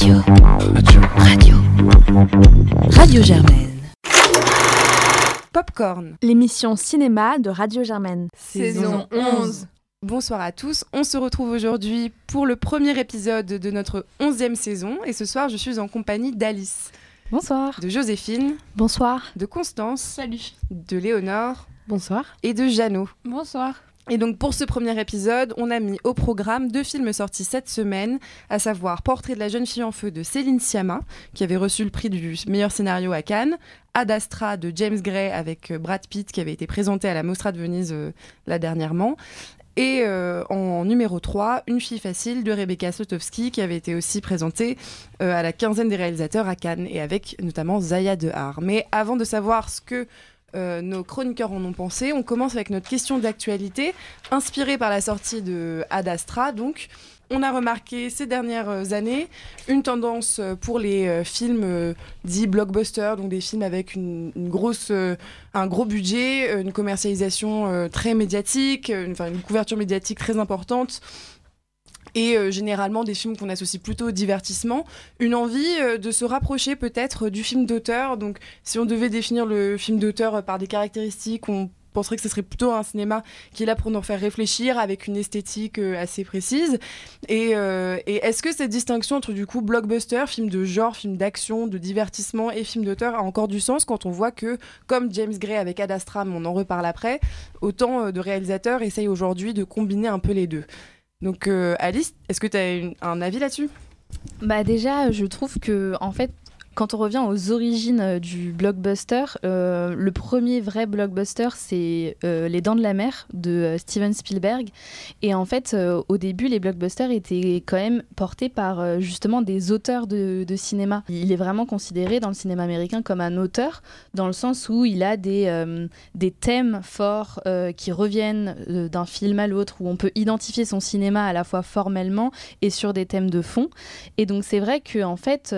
Radio. Radio. Radio. Radio Germaine. Popcorn. L'émission cinéma de Radio Germaine. Saison 11. Bonsoir à tous, on se retrouve aujourd'hui pour le premier épisode de notre onzième saison et ce soir je suis en compagnie d'Alice, Bonsoir. de Joséphine, Bonsoir. de Constance, Salut. de Léonore Bonsoir. et de Jeannot. Bonsoir. Et donc pour ce premier épisode, on a mis au programme deux films sortis cette semaine, à savoir Portrait de la jeune fille en feu de Céline Sciamma, qui avait reçu le prix du meilleur scénario à Cannes, Ad Astra de James Gray avec euh, Brad Pitt, qui avait été présenté à la Mostra de Venise euh, dernièrement. Et euh, en numéro 3, Une fille facile de Rebecca Slotowski, qui avait été aussi présentée euh, à la quinzaine des réalisateurs à Cannes, et avec notamment Zaya Dehar. Mais avant de savoir ce que euh, nos chroniqueurs en ont pensé, on commence avec notre question d'actualité, inspirée par la sortie de Ad Astra. Donc, on a remarqué ces dernières années une tendance pour les euh, films euh, dits blockbusters, donc des films avec une, grosse, un gros budget, une commercialisation très médiatique, enfin, une couverture médiatique très importante. Et euh, généralement des films qu'on associe plutôt au divertissement, une envie euh, de se rapprocher peut-être du film d'auteur. Donc si on devait définir le film d'auteur euh, par des caractéristiques, on penserait que ce serait plutôt un cinéma qui est là pour nous faire réfléchir avec une esthétique assez précise. Et, est-ce que cette distinction entre du coup blockbuster, film de genre, film d'action, de divertissement et film d'auteur a encore du sens quand on voit que, comme James Gray avec Ad Astra, on en reparle après, autant de réalisateurs essayent aujourd'hui de combiner un peu les deux? Donc euh, Alice, est-ce que tu as un avis là-dessus? Bah déjà, je trouve que en fait, quand on revient aux origines euh, du blockbuster, euh, le premier vrai blockbuster, c'est euh, Les Dents de la Mer de Steven Spielberg. Et en fait, au début, les blockbusters étaient quand même portés par justement des auteurs de, de cinéma. Il est vraiment considéré dans le cinéma américain comme un auteur, dans le sens où il a des, des thèmes forts qui reviennent d'un film à l'autre, où on peut identifier son cinéma à la fois formellement et sur des thèmes de fond. Et donc c'est vrai que en fait,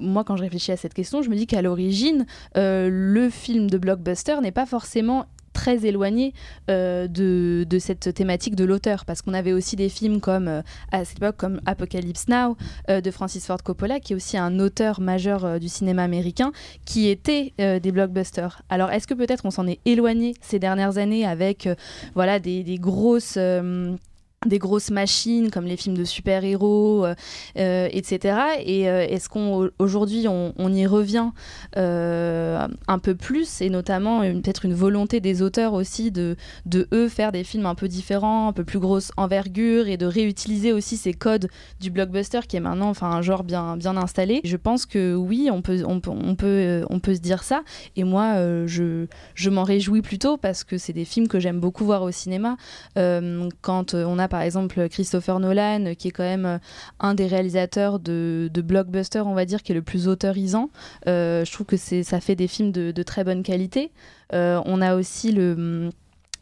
moi quand je réfléchis à cette question, je me dis qu'à l'origine, euh, le film de blockbuster n'est pas forcément très éloigné euh, de, cette thématique de l'auteur. Parce qu'on avait aussi des films comme euh, à cette époque comme Apocalypse Now de Francis Ford Coppola qui est aussi un auteur majeur du cinéma américain qui était des blockbusters. Alors est-ce que peut-être on s'en est éloigné ces dernières années avec voilà des, grosses des grosses machines comme les films de super-héros, euh, euh, etc. Et euh, est-ce qu'on aujourd'hui on, y revient euh, un peu plus et notamment peut-être une volonté des auteurs aussi de, de eux faire des films un peu différents, un peu plus grosse envergure et de réutiliser aussi ces codes du blockbuster qui est maintenant enfin un genre bien bien installé. Je pense que oui, on peut on on peut euh, on peut se dire ça et moi euh, je je m'en réjouis plutôt parce que c'est des films que j'aime beaucoup voir au cinéma. Euh, quand euh, on a par exemple Christopher Nolan, qui est quand même euh, un des réalisateurs de, de blockbuster, on va dire, qui est le plus autorisant, euh, je trouve que ça fait des films de, de très bonne qualité. Euh, on a aussi le.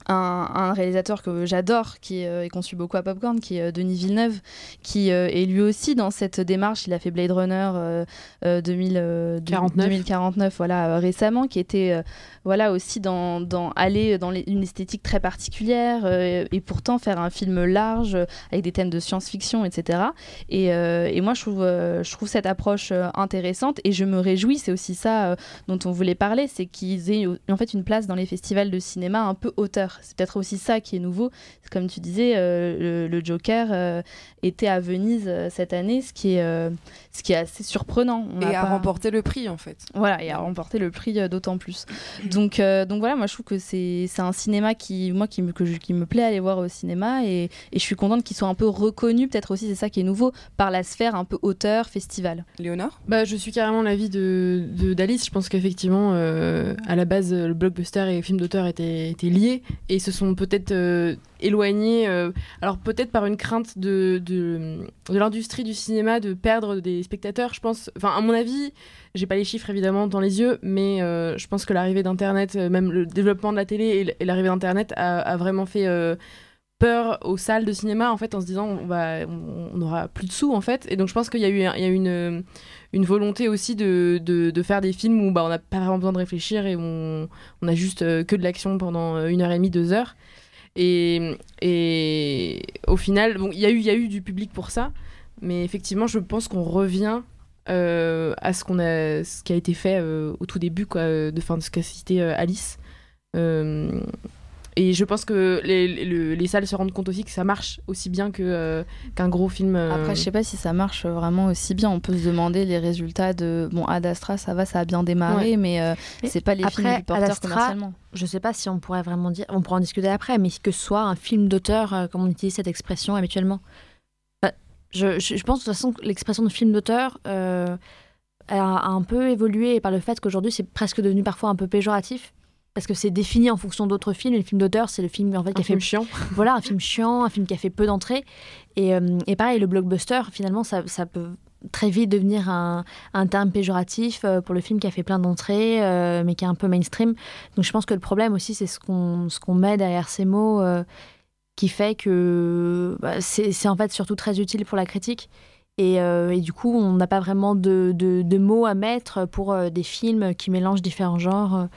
Un, un réalisateur que j'adore, qui euh, est conçu beaucoup à Popcorn, qui est euh, Denis Villeneuve, qui euh, est lui aussi dans cette démarche. Il a fait Blade Runner euh, euh, 2000, euh, 49. 2049, voilà, récemment, qui était voilà aussi dans, dans aller dans les- une esthétique très particulière et pourtant faire un film large avec des thèmes de science-fiction, etc. Et, et moi, je trouve, je trouve cette approche intéressante et je me réjouis. C'est aussi ça dont on voulait parler, c'est qu'ils aient en fait une place dans les festivals de cinéma un peu auteur. C'est peut-être aussi ça qui est nouveau. Comme tu disais, euh, le, le Joker euh, était à Venise euh, cette année, ce qui est, euh, ce qui est assez surprenant. On Et à pas- remporter le prix en fait. voilà, et a remporté le prix euh, d'autant plus. Donc, euh, donc voilà, moi je trouve que c'est c'est un cinéma qui, moi, qui, me, que je- qui me plaît aller voir au cinéma et, et je suis contente qu'il soit un peu reconnu, peut-être aussi c'est ça qui est nouveau, par la sphère un peu auteur, festival. Léonore? Bah, je suis carrément l'avis de de- d'Alice. Je pense qu'effectivement, euh, à la base, le blockbuster et les films d'auteur étaient, étaient liés et se sont peut-être euh, éloignés. euh, alors peut-être par une crainte de, de, l'industrie du cinéma de perdre des spectateurs. Je pense, enfin à mon avis, j'ai pas les chiffres évidemment dans les yeux, mais euh, je pense que l'arrivée d'Internet, même le développement de la télé et l'arrivée d'Internet a, vraiment fait peur aux salles de cinéma en fait en se disant on va on, plus de sous en fait. Et donc je pense qu'il y a eu il y a une une volonté aussi de, de, faire des films où bah, on n'a pas vraiment besoin de réfléchir et on, on a juste euh, que de l'action pendant euh, une heure et demie deux heures. Et, et au final bon il y a eu il y a eu du public pour ça. Mais effectivement, je pense qu'on revient euh, à ce, qu'on a, ce qui a été fait au tout début, quoi, de, fin, de ce qu'a cité Alice. Et je pense que les, les- les salles se rendent compte aussi que ça marche aussi bien que, euh, qu'un gros film. euh, Après, je sais pas si ça marche vraiment aussi bien. On peut se demander les résultats de. Bon, Ad Astra, ça va, ça a bien démarré, mais euh, c'est pas les films après, du porteur Astra, commercialement. Je sais pas si on pourrait vraiment dire, on pourra en discuter après, mais que ce soit un film d'auteur, euh, comme on utilise cette expression habituellement. Je, je- je pense de toute façon que l'expression de film d'auteur euh, a, a un peu évolué par le fait qu'aujourd'hui c'est presque devenu parfois un peu péjoratif. Parce que c'est défini en fonction d'autres films. Et le film d'auteur, c'est le film en fait, qui a fait film chiant. voilà, un film chiant, un film qui a fait peu d'entrées. Et, euh, et pareil, le blockbuster, finalement, ça, ça peut très vite devenir un, un terme péjoratif euh, pour le film qui a fait plein d'entrées, euh, mais qui est un peu mainstream. Donc je pense que le problème aussi, c'est ce qu'on ce qu'on met derrière ces mots, euh, qui fait que bah, c'est en fait surtout très utile pour la critique. Et, euh, et du coup, on n'a pas vraiment de, de- de mots à mettre pour des films qui mélangent différents genres.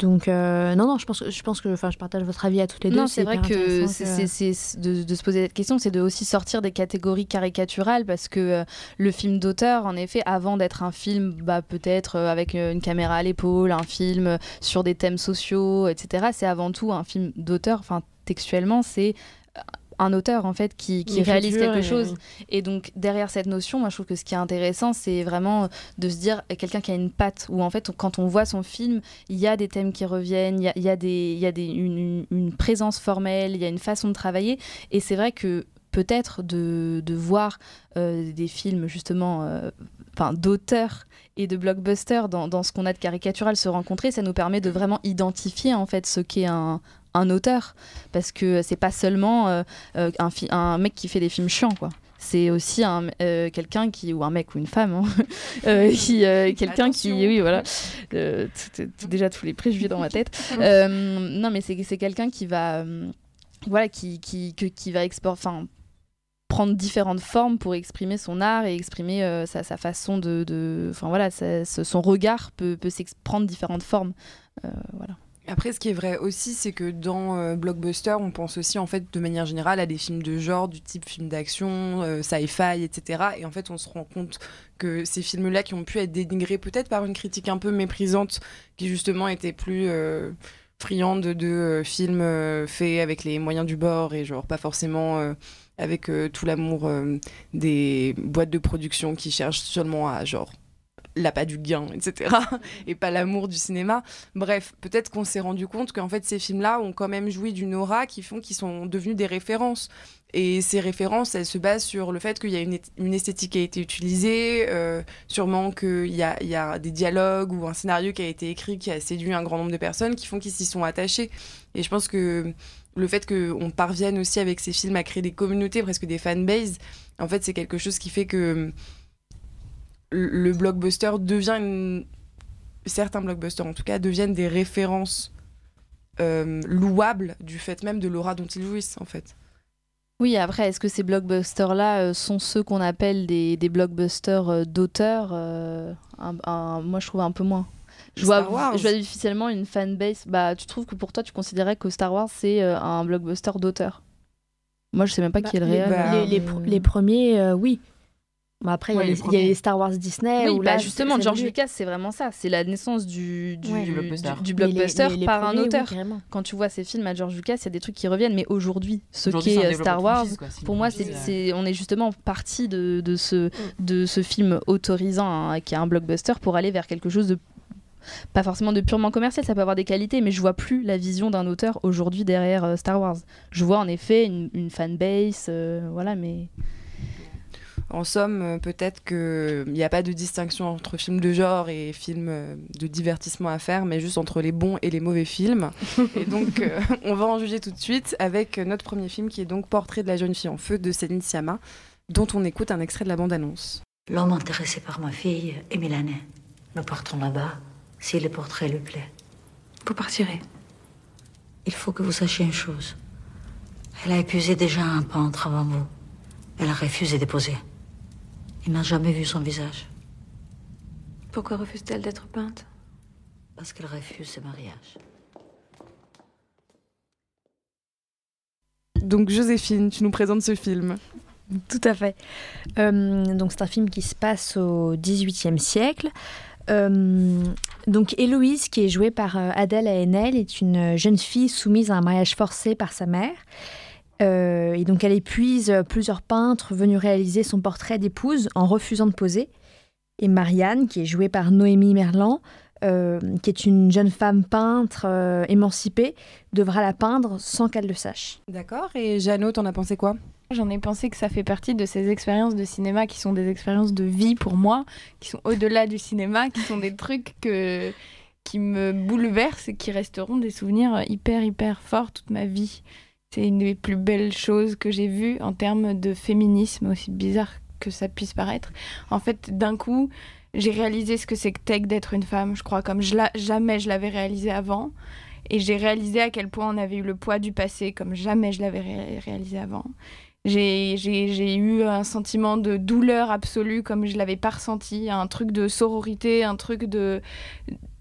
Donc, euh, non, non, je pense, que- je pense que enfin, je partage votre avis à toutes les deux. Non, c'est vrai que intéressant c'est de, de se poser cette question, c'est de aussi sortir des catégories caricaturales parce que euh, le film d'auteur, en effet, avant d'être un film, bah, peut-être euh, avec euh, une caméra à l'épaule, un film euh, sur des thèmes sociaux, etc., c'est avant tout un film d'auteur. Enfin, textuellement, c'est euh, un auteur en fait qui, réalise quelque et- chose. et donc derrière cette notion, moi je trouve que ce qui est intéressant, c'est vraiment de se dire euh, quelqu'un qui a une patte, où en fait quand on voit son film, il y a des thèmes qui reviennent, il y a, il y a, des, il y a des, une, présence formelle, il y a une façon de travailler, et c'est vrai que peut-être de, de voir euh, des films justement euh, d'auteurs et de blockbusters dans, dans ce qu'on a de caricatural se rencontrer, ça nous permet de vraiment identifier en fait ce qu'est un, un auteur, parce que c'est pas seulement euh, euh, un, mec qui fait des films chiants quoi. C'est aussi un, euh, quelqu'un qui, ou un mec ou une femme, hein, euh, qui, quelqu'un qui, oui, voilà, déjà tous les préjugés dans ma tête. Non, mais c'est c'est quelqu'un qui va, voilà, qui, qui, que- qui va expor- enfin, prendre différentes formes pour exprimer son art et exprimer euh, sa, sa façon de, de- enfin voilà, sa- son regard peut, peut prendre différentes formes. Euh, voilà. Après, ce qui est vrai aussi, c'est que dans euh, Blockbuster, on pense aussi, en fait, de manière générale, à des films de genre, du type film d'action, euh, sci-fi, etc. Et en fait, on se rend compte que ces films-là, qui ont pu être dénigrés peut-être par une critique un peu méprisante, qui justement était plus euh, friande de euh, films faits avec les moyens du bord et genre pas forcément avec tout l'amour des boîtes de production qui cherchent seulement à genre l'appât du gain, etc. et pas l'amour du cinéma. Bref, peut-être qu'on s'est rendu compte qu'en fait ces films-là ont quand même joui d'une aura qui font qu'ils sont devenus des références. Et ces références, elles se basent sur le fait qu'il y a une, une esthétique qui a été utilisée, euh, sûrement qu'il y y a des dialogues ou un scénario qui a été écrit qui a séduit un grand nombre de personnes qui font qu'ils s'y sont attachés. Et je pense que le fait qu'on parvienne aussi avec ces films à créer des communautés, presque des fanbases, en fait c'est quelque chose qui fait que le blockbuster devient une... certains blockbusters en tout cas deviennent des références euh, louables du fait même de l'aura dont ils jouissent en fait. Oui, après, est-ce que ces blockbusters-là euh, sont ceux qu'on appelle des, des blockbusters euh, d'auteurs euh, Moi, je trouve un peu moins. Je vois, Star Wars. je vois difficilement une fanbase. Bah, tu trouves que pour toi, tu considérais que Star Wars, c'est euh, un blockbuster d'auteur? Moi, je sais même pas qui est le réel. bah, les, les, pr- les premiers, euh, oui. Bon, après, il y a Ouais, les y, a Star Wars Disney. Oui, où bah là, justement, c'est- George Lucas, c'est vraiment ça. C'est la naissance du, du, Ouais. Du blockbuster. du- du Mais les- blockbuster les- les par un premiers, auteur. Quand tu vois ces films à George Lucas, il y a des trucs qui reviennent. Mais aujourd'hui, ce qu'est euh, Star Wars, quoi. Pour moi, c'est, on est justement parti de, de, ce, de ce film autorisant, hein, qui est un blockbuster, pour aller vers quelque chose de pas forcément de purement commercial, ça peut avoir des qualités, mais je vois plus la vision d'un auteur aujourd'hui derrière euh, Star Wars. Je vois en effet une, une fanbase, euh, voilà, mais En somme, euh, peut-être qu'il n'y a pas de distinction entre films de genre et films euh, de divertissement à faire, mais juste entre les bons et les mauvais films. et donc, euh, on va en juger tout de suite avec notre premier film qui est donc Portrait de la jeune fille en feu de Céline Sciamma, dont on écoute un extrait de la bande-annonce. L'homme intéressé par ma fille est milanais. Nous partons là-bas si le portrait lui plaît. Vous partirez. Il faut que vous sachiez une chose. Elle a épuisé déjà un peintre avant vous. Elle a refusé de poser. Il n'a jamais vu son visage Pourquoi refuse-t-elle d'être peinte? Parce qu'elle refuse ce mariage. Donc, Joséphine, tu nous présentes ce film. Tout à fait. Euh, donc c'est un film qui se passe au XVIIIe siècle. Euh, donc Héloïse, qui est jouée par euh, Adèle Haenel, est une jeune fille soumise à un mariage forcé par sa mère. Euh, et donc elle épuise plusieurs peintres venus réaliser son portrait d'épouse en refusant de poser. Et Marianne, qui est jouée par Noémie Merlan, euh, qui est une jeune femme peintre euh, émancipée, devra la peindre sans qu'elle le sache. D'accord. Et Jeannot, t'en as pensé quoi? J'en ai pensé que ça fait partie de ces expériences de cinéma qui sont des expériences de vie pour moi, qui sont au-delà du cinéma, qui sont des trucs que, qui me bouleversent et qui resteront des souvenirs hyper, hyper forts toute ma vie. C'est une des plus belles choses que j'ai vues en termes de féminisme, aussi bizarre que ça puisse paraître. En fait, d'un coup, j'ai réalisé ce que c'est que d'être une femme, je crois, comme jamais je l'avais réalisé avant. Et j'ai réalisé à quel point on avait eu le poids du passé, comme jamais je l'avais ré réalisé avant. J'ai eu un sentiment de douleur absolue comme je l'avais pas ressenti, un truc de sororité, un truc de...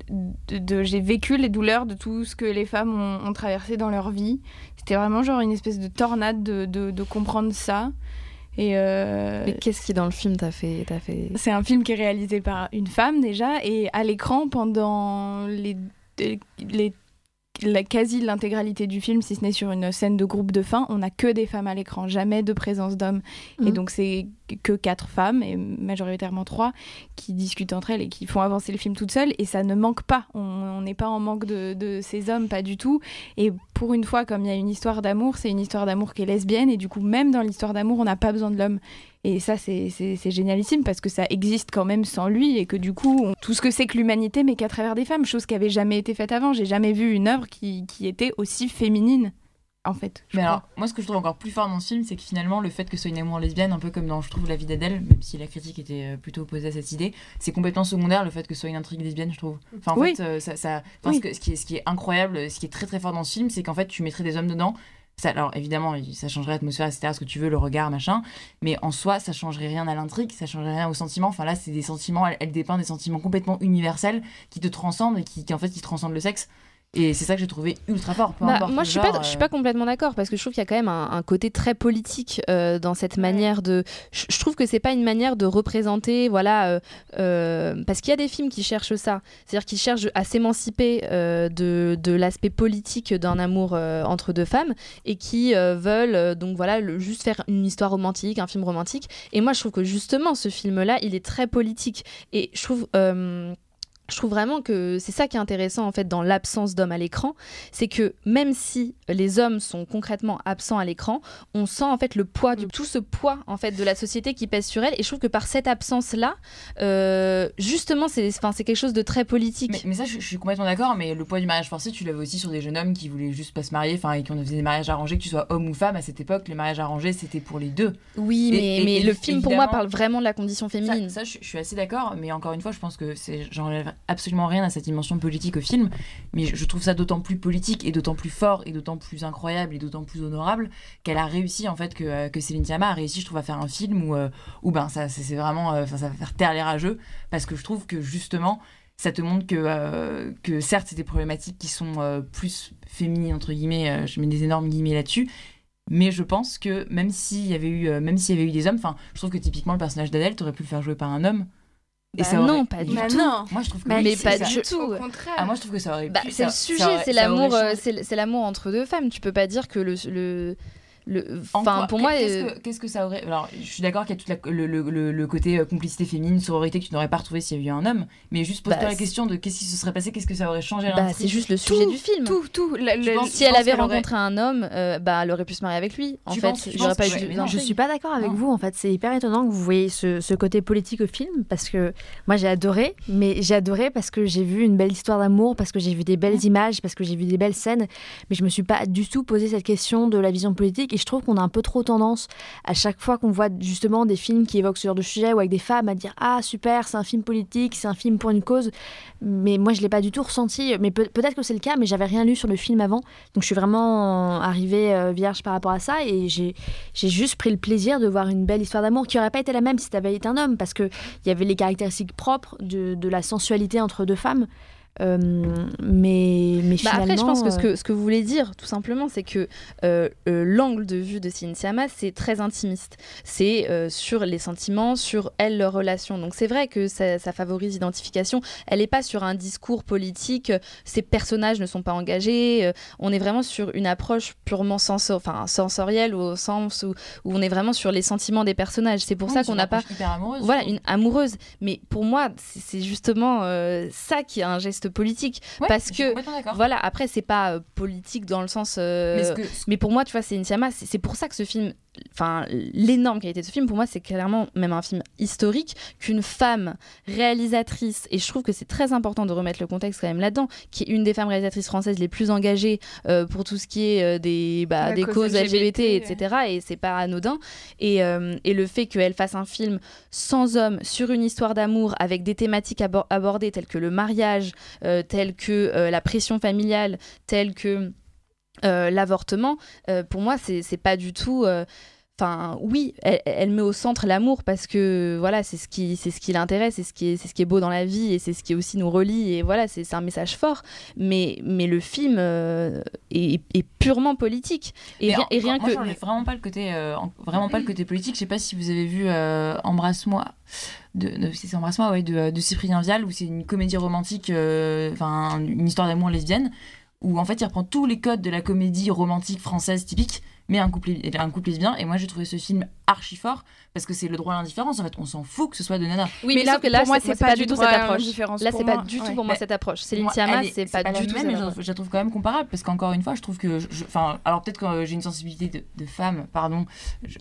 de, de j'ai vécu les douleurs de tout ce que les femmes ont, ont traversé dans leur vie. C'était vraiment genre une espèce de tornade de, de, de comprendre ça. Et, euh, Mais qu'est-ce qui dans le film t'a fait, t'a fait... C'est un film qui est réalisé par une femme déjà, et à l'écran pendant les, les la quasi l'intégralité du film, si ce n'est sur une scène de groupe de fin, on n'a que des femmes à l'écran, jamais de présence d'hommes. Et donc c'est que quatre femmes, et majoritairement trois, qui discutent entre elles et qui font avancer le film toutes seules. Et ça ne manque pas. On on n'est pas en manque de, de ces hommes, pas du tout. Et pour une fois, comme il y a une histoire d'amour, c'est une histoire d'amour qui est lesbienne. Et du coup, même dans l'histoire d'amour, on n'a pas besoin de l'homme. Et ça, c'est génialissime parce que ça existe quand même sans lui et que du coup, on- tout ce que c'est que l'humanité, mais qu'à travers des femmes, chose qui avait jamais été faite avant. J'ai jamais vu une œuvre qui, qui était aussi féminine, en fait. Mais crois. alors, moi, ce que je trouve encore plus fort dans ce film, c'est que finalement, le fait que ce soit une amour lesbienne, un peu comme dans Je trouve la vie d'Adèle, même si la critique était euh, plutôt opposée à cette idée, c'est complètement secondaire le fait que ce soit une intrigue lesbienne, je trouve. Enfin, en Oui. fait, euh, ça, ça- enfin, Oui. ce, que- ce qui est, ce qui est incroyable, ce qui est très très fort dans ce film, c'est qu'en fait, tu mettrais des hommes dedans. Alors évidemment, ça changerait l'atmosphère, etc., ce que tu veux, le regard, machin. Mais en soi, ça changerait rien à l'intrigue, ça changerait rien aux sentiments. Enfin là, c'est des sentiments, elle, elle dépeint des sentiments complètement universels qui te transcendent et qui, qui, en fait, qui transcendent le sexe. Et c'est ça que j'ai trouvé ultra fort. Peu Bah, importe moi, je suis genre, pas, je suis euh, pas complètement d'accord parce que je trouve qu'il y a quand même un, un côté très politique euh, dans cette manière de. Je, je trouve que c'est pas une manière de représenter, voilà, euh, euh, parce qu'il y a des films qui cherchent ça, c'est-à-dire qui cherchent à s'émanciper de, de l'aspect politique d'un amour entre deux femmes et qui veulent donc voilà le- juste faire une histoire romantique, un film romantique. Et moi, je trouve que justement, ce film-là, il est très politique et je trouve. Euh, je trouve vraiment que c'est ça qui est intéressant en fait dans l'absence d'hommes à l'écran, c'est que même si les hommes sont concrètement absents à l'écran, on sent en fait le poids du tout ce poids en fait de la société qui pèse sur elle et je trouve que par cette absence là, justement c'est enfin c'est quelque chose de très politique. Mais, mais ça, je, je suis complètement d'accord, mais le poids du mariage forcé, tu l'avais aussi sur des jeunes hommes qui voulaient juste pas se marier, enfin, et qui ont faisait des mariages arrangés, que tu sois homme ou femme, à cette époque, les mariages arrangés, c'était pour les deux. Oui, Et- mais, et- mais le film pour moi parle vraiment de la condition Ça, féminine. ça, je, je suis assez d'accord, mais encore une fois, je pense que c'est, j'enlève absolument rien à cette dimension politique au film, mais je, trouve ça d'autant plus politique et d'autant plus fort et d'autant plus incroyable et d'autant plus honorable qu'elle a réussi en fait que, euh, que Céline Sciamma a réussi, je trouve, à faire un film où, euh, où ben ça, c'est, vraiment, euh, ça va faire taire les rageux parce que je trouve que justement ça te montre que, que certes, c'est des problématiques qui sont plus féminines, entre guillemets, je mets des énormes guillemets là-dessus, mais je pense que même s'il y avait eu, même y avait eu des hommes, enfin, je trouve que typiquement le personnage d'Adèle, t'aurais pu le faire jouer par un homme. Bah non, pas du Bah tout. non. Moi, je trouve que Mais oui, pas c'est ça. du tout. Au contraire. Ah, moi, je trouve que ça aurait Bah, c'est le ça- ça sujet, aurait- c'est ça aurait l'amour, euh, c'est l'amour entre deux femmes. Tu peux pas dire que le, le, le enfin pour moi, qu'est-ce euh, que, qu'est-ce que ça aurait Alors, je suis d'accord qu'il y a tout le, le, le, le côté euh, complicité féminine, sororité que tu n'aurais pas retrouvé s'il y avait eu un homme. Mais juste pose-toi Bah, la question de qu'est-ce qui se serait passé, qu'est-ce que ça aurait changé à bah, c'est juste le sujet Tout, du film. Tout, tout. Pense- Si elle avait aurait- rencontré un homme, euh, bah elle aurait pu se marier avec lui. En Tu fait, penses- pas que- eu non. Je suis pas d'accord avec Non. vous en fait. C'est hyper étonnant que vous voyez ce, ce côté politique au film parce que moi j'ai adoré, mais j'ai adoré parce que j'ai vu une belle histoire d'amour, parce que j'ai vu des belles images, parce que j'ai vu des belles scènes, mais je me suis pas du tout posé cette question de la vision politique je trouve qu'on a un peu trop tendance à chaque fois qu'on voit justement des films qui évoquent ce genre de sujet ou avec des femmes à dire ah super c'est un film politique, c'est un film pour une cause, mais moi je l'ai pas du tout ressenti. Mais peut- peut-être que c'est le cas, mais j'avais rien lu sur le film avant, donc je suis vraiment arrivée euh, vierge par rapport à ça et j'ai juste pris le plaisir de voir une belle histoire d'amour qui aurait pas été la même si tu avais été un homme. Parce que il y avait les caractéristiques propres de, la sensualité entre deux femmes mais mais Bah, finalement. après, je pense que ce, euh, que ce que vous voulez dire, tout simplement, c'est que euh, euh, l'angle de vue de Cynthia Ma, c'est très intimiste. C'est euh, sur les sentiments, sur elle, leur relation. Donc c'est vrai que ça, ça favorise l'identification. Elle n'est pas sur un discours politique, euh, ces personnages ne sont pas engagés. euh, on est vraiment sur une approche purement enfin, sensorielle, au sens où, où on est vraiment sur les sentiments des personnages. C'est pour ça qu'on n'a pas hyper amoureuse. voilà, une amoureuse. Mais pour moi, c'est c'est justement euh, ça qui est un geste politique. Ouais, parce que. Voilà, après, c'est pas euh, politique dans le sens. euh, Mais ce que- mais pour moi, tu vois, c'est. C'est c'est pour ça que ce film. Enfin, l'énorme qualité de ce film, pour moi, c'est clairement même un film historique qu'une femme réalisatrice, et je trouve que c'est très important de remettre le contexte quand même là-dedans, qui est une des femmes réalisatrices françaises les plus engagées euh, pour tout ce qui est euh, des, bah, La des cause causes LGBT, LGBT, etc. Et c'est pas anodin. Et, euh, et le fait qu'elle fasse un film sans homme sur une histoire d'amour avec des thématiques abor- abordées telles que le mariage, telles que la pression familiale, telles que euh, l'avortement, euh, pour moi, c'est pas du tout. euh, Enfin, oui, elle, elle met au centre l'amour parce que voilà, c'est ce qui, c'est ce qui l'intéresse, c'est ce qui est, c'est ce qui est beau dans la vie et c'est ce qui aussi nous relie et voilà, c'est un message fort. Mais, mais le film est, est purement politique et, rien, en- et rien moi, que. j'enlève vraiment pas le côté, en- vraiment pas le côté politique. Je sais pas si vous avez vu Embrasse-moi, de, de- c'est Embrasse-moi, ouais, de, de Cyprien Vial, où c'est une comédie romantique, enfin une histoire d'amour lesbienne, où en fait il reprend tous les codes de la comédie romantique française typique, mais un couple, un couple lesbien. Et moi j'ai trouvé ce film archi fort parce que c'est le droit à l'indifférence. En fait, on s'en fout que ce soit de nana. Oui, Mais mais, là, sauf que là, pour moi, c'est pas, pas du tout cette approche. Là, c'est pas moi. du tout Ouais. pour moi cette approche. Céline Sciamma, c'est pas la du tout même, je, la trouve quand même comparable parce qu'encore une fois, je trouve que, enfin, alors peut-être que j'ai une sensibilité de, femme, pardon,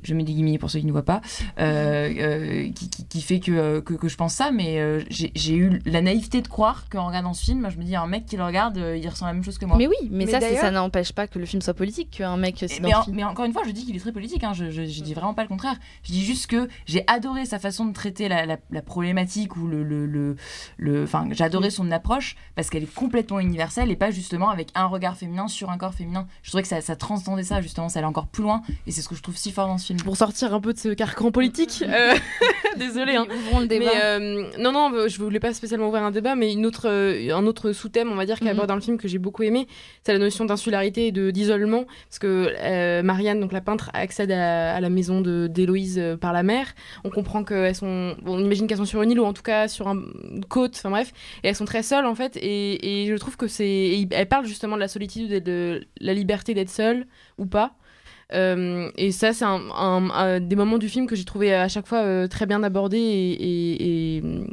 je, mets des guillemets pour ceux qui ne voient pas, euh, euh, qui, fait que, euh, que, que je pense ça, mais j'ai eu la naïveté de croire qu'en regardant ce film, je me dis un mec qui le regarde, il ressent la même chose que moi. Mais oui, mais, Mais ça, ça n'empêche pas que le film soit politique, qu'un mec mais, en- s'identifie. mais encore une fois, je dis qu'il est très politique. Hein. Je, je, je dis vraiment pas le contraire. Je dis juste que j'ai adoré sa façon de traiter la, la- la problématique ou le, le, le, le- enfin, j'ai adoré son approche parce qu'elle est complètement universelle et pas justement avec un regard féminin sur un corps féminin. Je trouvais que ça, ça transcendait ça justement, ça allait encore plus loin et c'est ce que je trouve si fort dans ce film. Pour sortir un peu de ce carcan politique, euh, désolé. Hein. Ouvrons le débat. Mais euh, non, non, je voulais pas spécialement ouvrir un débat, mais une autre, euh, un autre sous-thème, on va dire, qui Mhm. aborde dans le film que j'ai beaucoup aimé, c'est la notion d'insularité et de d'isolement, parce que euh, Marianne, donc la peintre, accède à, à la maison de d'Héloïse euh, par la mer. On comprend qu'elles sont, on imagine qu'elles sont sur une île ou en tout cas sur un- une côte, enfin bref, et elles sont très seules en fait. Et, et je trouve que c'est, et elle parle justement de la solitude et de la liberté d'être seule ou pas. Euh, et ça, c'est un, un- un des moments du film que j'ai trouvé à chaque fois euh, très bien abordé et, et- et, hum,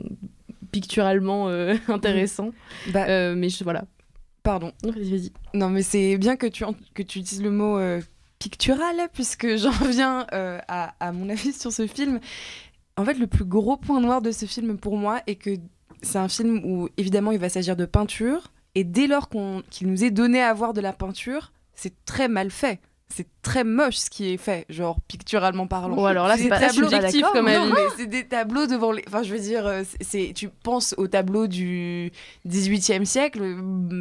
picturalement euh, intéressant. Bah, mais je, voilà. pardon. Vas-y, vas-y. Non, mais c'est bien que tu, que tu utilises le mot euh, pictural, puisque j'en viens euh, à, mon avis sur ce film. En fait, le plus gros point noir de ce film pour moi est que c'est un film où, évidemment, il va s'agir de peinture, et dès lors qu'il nous est donné à voir de la peinture, c'est très mal fait. C'est très moche ce qui est fait, genre picturalement parlant. Bon, alors là, C'est tableaux- subjectif non, avis. mais c'est des tableaux devant les. Enfin, je veux dire, euh, c'est- tu penses aux tableaux du 18e siècle.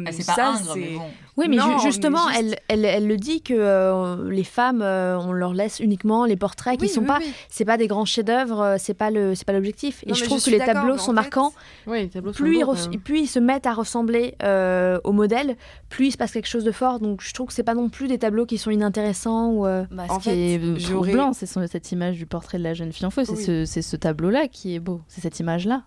Ah, c'est ça, pas ingre, mais bon. Oui, mais ju- justement, mais juste- elle, elle, elle le dit que euh, les femmes, euh, on leur laisse uniquement les portraits qui Oui, sont oui, pas, oui. c'est pas des grands chefs-d'œuvre, euh, c'est pas le, c'est pas l'objectif. Et je trouve je que les tableaux sont fait, marquants. Oui, les tableaux sont Plus ils, beaux, quand même. plus ils se mettent à ressembler euh, au modèle, plus il se passe quelque chose de fort. Donc je trouve que c'est pas non plus des tableaux qui sont inintéressants ou. euh, Bah, En ce qui fait, est euh, j'aurais- troublant, c'est son- cette image du portrait de la jeune fille en feu. C'est Oui. ce, c'est ce tableau-là qui est beau. C'est cette image-là.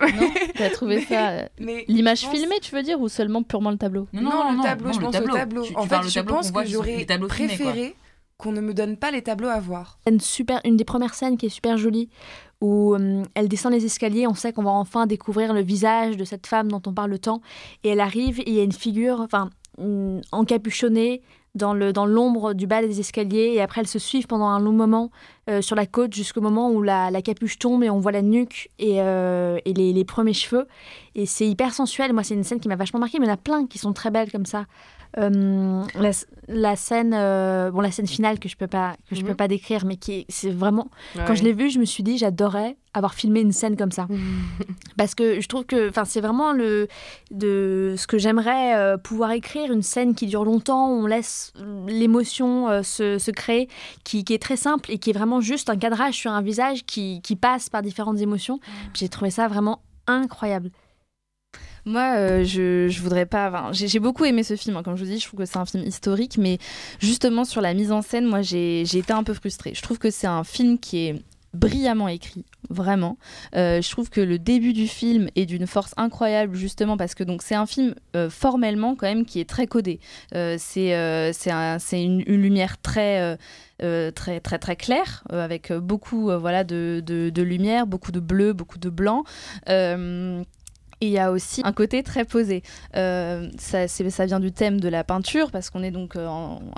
Non T'as trouvé Mais- ça euh, L'image pense- filmée, tu veux dire, ou seulement purement le tableau? Non, le tableau, non, je le pense tableau. au tableau. Tu- tu en fait, le je tableau pense que j'aurais préféré qu'on ne me donne pas les tableaux à voir. une super, une des premières scènes qui est super jolie où euh, elle descend les escaliers, on sait qu'on va enfin découvrir le visage de cette femme dont on parle tant, et elle arrive et il y a une figure, enfin hum, encapuchonnée dans le dans l'ombre du bas des escaliers et après elles se suivent pendant un long moment euh, sur la côte jusqu'au moment où la, la capuche tombe et on voit la nuque et, euh, et les, les premiers cheveux. Et c'est hyper sensuel. Moi c'est une scène qui m'a vachement marqué mais il y en a plein qui sont très belles comme ça Euh, la, la scène euh, bon la scène finale que je peux pas que je peux Mhm. pas décrire mais qui est- c'est vraiment quand je l'ai vue je me suis dit j'adorais avoir filmé une scène comme ça. Parce que je trouve que enfin c'est vraiment le de ce que j'aimerais euh, pouvoir écrire une scène qui dure longtemps où on laisse l'émotion se, se créer qui, qui est très simple et qui est vraiment juste un cadrage sur un visage qui, qui passe par différentes émotions. J'ai trouvé ça vraiment incroyable Moi, euh, je, voudrais pas. j'ai beaucoup aimé ce film. hein. Comme je vous dis, je trouve que c'est un film historique, mais justement sur la mise en scène, moi, j'ai été un peu frustrée. Je trouve que c'est un film qui est brillamment écrit, vraiment. Euh, je trouve que le début du film est d'une force incroyable, justement parce que donc c'est un film euh, formellement quand même qui est très codé. C'est c'est un- c'est une, lumière très très très très claire avec beaucoup voilà de lumière, beaucoup de bleu, beaucoup de blanc. Et il y a aussi un côté très posé. Euh, ça, vient du thème de la peinture, parce qu'on est donc euh,